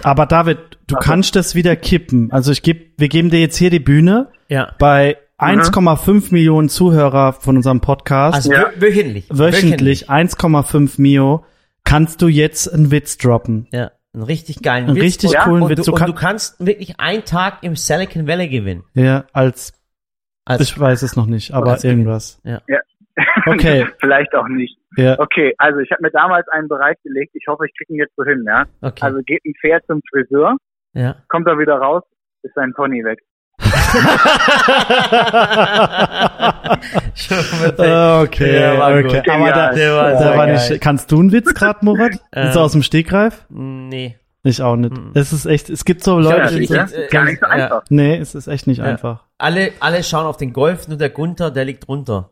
Aber David, du Also- kannst das wieder kippen. Also ich geb, wir geben dir jetzt hier die Bühne Ja. bei 1,5 Millionen Zuhörer von unserem Podcast. Also Ja. wö- wöchentlich. wöchentlich 1,5 Mio kannst du jetzt einen Witz droppen. Ja. Einen richtig geilen Einen Witz. richtig und, coolen und Witz. Du, Du und du kannst wirklich einen Tag im Silicon Valley gewinnen. Ja, als Also, ich weiß es noch nicht, aber Als- irgendwas. Ja. Ja. Okay. Vielleicht auch nicht. Ja. Okay, also ich habe mir damals einen bereitgelegt. Ich hoffe, ich kriege ihn jetzt so hin, ja. okay. Also geht ein Pferd zum Friseur, ja. kommt er wieder raus, ist sein Pony weg. Ah, okay, Der war okay. gut. Aber da, Der war da nicht. Kannst du einen Witz gerade, Murat? Ähm. so aus dem Stegreif? Nee. Ich auch nicht. Mhm. Es ist echt. Es gibt so Leute. Ja, die ja? äh, Gar nicht so ja. einfach. nee, es ist echt nicht Ja. einfach. Alle, alle schauen auf den Golf, nur der Gunther, der liegt runter.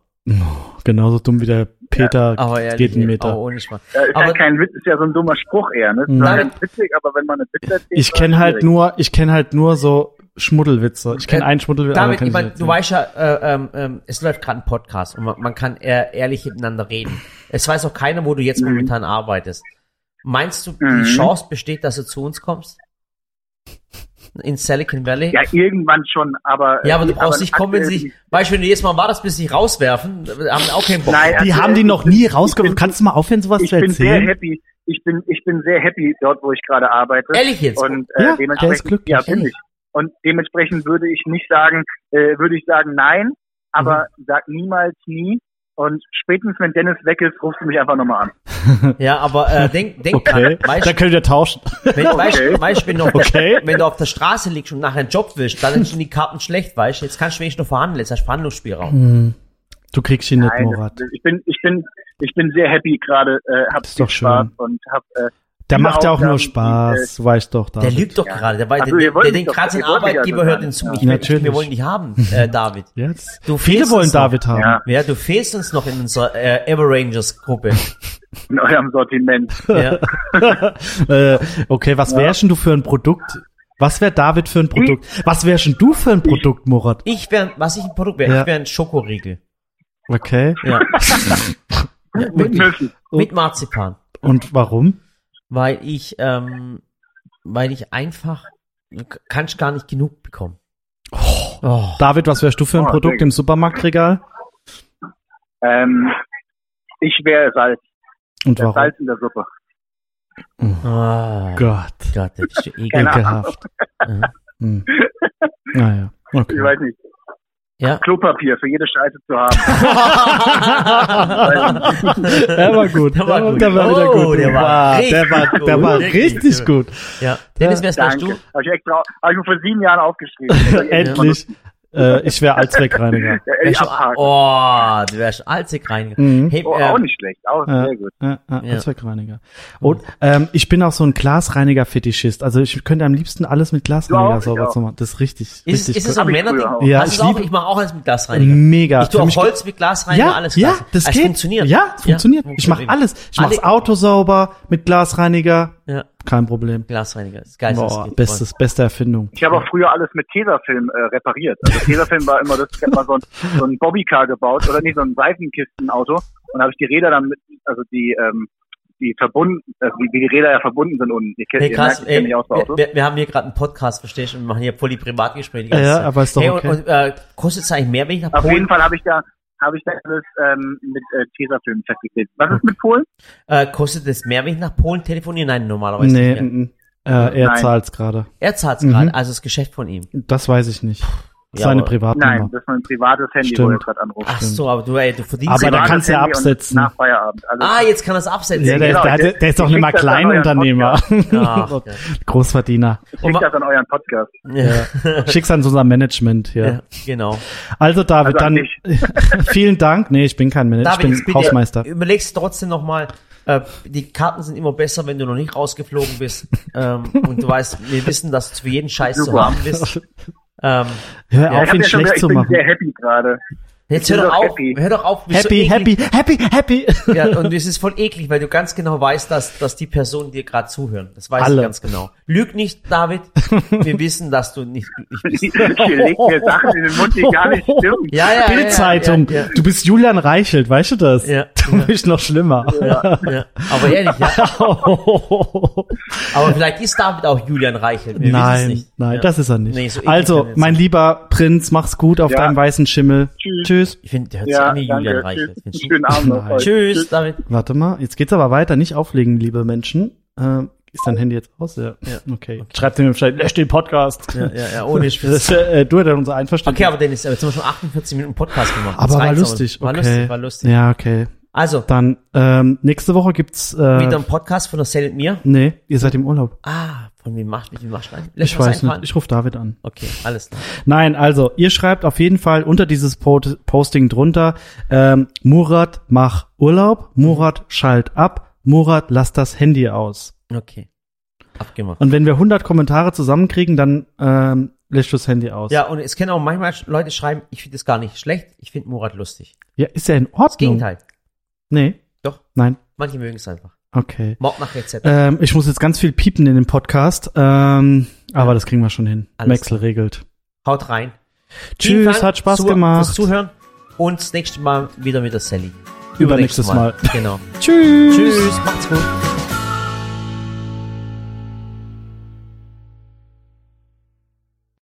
Genauso dumm wie der Peter Aber ehrlich, geht einen Meter. aber ohne Spaß. Ja, ist Aber- ja kein Witz, ist ja so ein dummer Spruch eher, ne? Ist Mhm. witzig, aber wenn man einen Witz erzählt, Ich kenne halt nur, ich kenne halt nur so Schmuddelwitze. Ich kenne Äh, einen Schmuddelwitz. David, aber ich mein, du weißt ja, äh, ähm, es läuft gerade ein Podcast und man, man kann eher ehrlich miteinander reden. Es weiß auch keiner, wo du jetzt Mhm. momentan arbeitest. Meinst du, Mhm. die Chance besteht, dass du zu uns kommst? In Silicon Valley? Ja, irgendwann schon, aber. Ja, aber äh, du brauchst nicht kommen, wenn sie, du, wenn du jetzt mal wartest, bis sie rauswerfen, haben wir auch keinen Bock. Nein, Die aktuell haben die noch nie Ich bin- Kannst du mal aufhören, sowas Ich zu bin sehr erzählen? happy. Ich bin, ich bin sehr happy dort, wo ich gerade arbeite. Ehrlich jetzt? Und Ja, äh, ist dementsprechend, glücklich, ja, bin ich. Und dementsprechend würde ich nicht sagen, äh, würde ich sagen nein, aber Mhm. sag niemals nie. Und spätestens wenn Dennis weg ist, rufst du mich einfach nochmal an. Ja, aber äh, denk, denk Okay, dran, weißt, da könnt ihr tauschen. wenn, weißt, Okay. weißt, wenn, du auf Okay. der, wenn du auf der Straße liegst und nachher einen Job willst, dann sind die Karten schlecht, weißt du. Jetzt kannst du wenigstens noch verhandeln, jetzt hast du Verhandlungsspielraum. Hm. Du kriegst ihn nicht, Nein, Murat. das, ich bin, ich bin, ich bin sehr happy gerade, äh, hab Das ist viel doch Spaß schön. und hab, äh, Der macht ja auch nur Spaß, du weißt doch, Der David. lügt doch Ja. gerade. Der, weiß, Ach so, der, der mich denkt doch- gerade, sein Arbeitgeber also hört den zu. ja. Ich, Natürlich. wir wollen dich haben, äh, David. Jetzt. Du Viele fehlst wollen uns noch. David haben. ja, Ja, du fehlst uns noch in unserer äh, Everrangers-Gruppe. in eurem Sortiment. ja. äh, okay, was wärst denn du für ein Produkt? Was wäre David für ein Produkt? Was wärst denn du für ein Produkt, Murat? Ich wäre, was ich ein Produkt wäre, Ja. ich wäre ein Schokoriegel. Okay. Ja. Mit. Nüssen. Mit Marzipan. Und warum? Weil ich, ähm, weil ich einfach, kann ich gar nicht genug bekommen. Oh. David, was wärst du für ein Oh, Produkt im Supermarktregal? Ähm, ich wäre Salz. Und warum? Salz in der Suppe. Ah, Gott. Gott, das ist ekelhaft. Hm. Naja, Ich okay. weiß nicht. Ja. Klopapier für jede Scheiße zu haben. Der war gut. Der war gut. Der war wieder Oh, gut. der war der richtig war, gut. der war Richtig gut. ja. Dennis, wer wärst Danke. du? Habe ich extra, habe ich mir vor sieben Jahren aufgeschrieben. Endlich. Äh, ich wäre Allzweckreiniger. Ja, ich oh, du wärst Allzweckreiniger. Mhm. Hey, Oh, äh, auch nicht schlecht. Auch Ja. sehr gut. Ja, ja, Ja. Allzweckreiniger. Und ähm, ich bin auch so ein Glasreiniger-Fetischist. Also ich könnte am liebsten alles mit Glasreiniger sauber machen. Das ist richtig, ist, richtig ist es gut. auch ein Männerding? Ja, ich du auch? Ich mache auch alles mit Glasreiniger. Mega. Ich tue auch Holz mit Glasreiniger, ja, alles ja, Glas. das es geht. funktioniert. Ja, es funktioniert. ich mache alles. Ich mache das Auto sauber mit Glasreiniger. Ja, Kein Problem. Glasreiniger. Was es Boah, bestes, beste Erfindung. Ich habe auch früher alles mit Tesafilm äh, repariert. Also Tesafilm war immer das, ich hab mal so ein, so ein Bobbycar gebaut oder nicht so ein Seifenkistenauto und habe ich die Räder dann mit, also die ähm, die verbunden, also wie, wie die Räder ja verbunden sind unten. Ihr kennt, Hey, ihr krass, merkt, ich kenn ey, aus wir, wir, wir haben hier gerade einen Podcast, verstehst du, und wir machen hier voll die Privatgespräche. die ganze Ja, Zeit. aber ist doch hey, okay. Und, und äh, kostet es eigentlich mehr, wenn ich nach Auf Polen... jeden Fall habe ich da habe ich da alles ähm, mit äh, Tesafilm festgeklebt. Was ist mit Polen? Äh, kostet es mehr, wenn ich nach Polen telefoniere? Nein, normalerweise Nee, nicht. Äh, er Nein. zahlt's gerade. Er zahlt es Mhm. gerade, also das Geschäft von ihm. Das weiß ich nicht. Ja, Seine Privatnummer. Nein, das ist mein privates Handy, wo Stimmt. ihr gerade anruft. Ach so, aber du, ey, du verdienst Aber ja da kannst du ja absetzen. Nach Feierabend. Also, Ah, jetzt kann er es absetzen. Ja, der, Genau, der, der, der ist doch ich nicht mal Kleinunternehmer. Ach, ja. Großverdiener. ich schicke das an euren Podcast. Ja. Schick's an unser Management hier. ja, genau. Also David, Also an dann vielen Dank. Nee, ich bin kein Manager, David, ich jetzt bin bitte Hausmeister. überlegst trotzdem nochmal, äh, die Karten sind immer besser, wenn du noch nicht rausgeflogen bist. ähm, und du weißt, wir wissen, dass du für jeden Scheiß zu haben bist. Ähm, Hör Ja, auf, ihn ja schon schlecht wieder, ich zu bin machen. sehr happy gerade. Jetzt hör doch auf, happy. hör doch auf. bist so Happy, happy, happy, happy. Ja, und es ist voll eklig, weil du ganz genau weißt, dass, dass die Personen dir gerade zuhören. Das weiß Alle. ich ganz genau. Lüg nicht, David. Wir wissen, dass du nicht glücklich bist. Ihr legt mir Sachen in den Mund, die gar nicht stimmen. Ja, ja, Bildzeitung. Ja, ja, Du bist Julian Reichelt, weißt du das? Ja, Du bist noch schlimmer. ja, ja. Aber ehrlich, ja. Aber vielleicht ist David auch Julian Reichelt. Wir nein, nein, ja. das ist er nicht. Nee, so also, mein lieber Prinz, mach's gut auf Ja. deinem weißen Schimmel. Tschüss. Tschüss. Ich finde, der hört sich Ja, an wie Julian danke. Reichelt. Tschüss. Schönen Abend noch. Euch. Tschüss, David. Warte mal, jetzt geht's aber weiter. Nicht auflegen, liebe Menschen. Ähm, ist dein Handy jetzt aus? Ja. Ja. Okay. Schreibt mir Bescheid, lösch den Podcast. Ja, ja, ja, ohne ist, äh, du hättest unser Einverständnis. Okay, aber Dennis, jetzt haben wir schon 48 Minuten Podcast gemacht. Aber war lustig. War okay. lustig, war lustig. Ja, okay. Also, Dann, ähm, nächste Woche gibt's, äh, wieder ein Podcast von der Sale und mir. nee, ihr seid im Urlaub. Ah, von wem macht, wie machst du einen? Lässt Ich weiß nicht. Ich rufe David an. Okay, alles klar. Nein, also, ihr schreibt auf jeden Fall unter dieses Po- Posting drunter, ähm, Murat, mach Urlaub. Murat, schalt ab. Murat, lass das Handy aus. Okay. Abgemacht. Und wenn wir 100 Kommentare zusammenkriegen, dann, ähm, löscht das Handy aus. Ja, und es können auch manchmal Leute schreiben, ich finde das gar nicht schlecht, ich finde Murat lustig. Ja, ist ja in Ordnung. Das Gegenteil. Nee. Doch. Nein. Manche mögen es einfach. Okay. Mord nach Rezept. Ähm, ich muss jetzt ganz viel piepen in dem Podcast, ähm, aber das kriegen wir schon hin. Alles Maxel regelt. Haut rein. Tschüss, hat Spaß zu- gemacht. Fürs Zuhören. Und das nächste Mal wieder mit der Sally. Übernächstes Mal. Genau. Tschüss. Tschüss, macht's gut.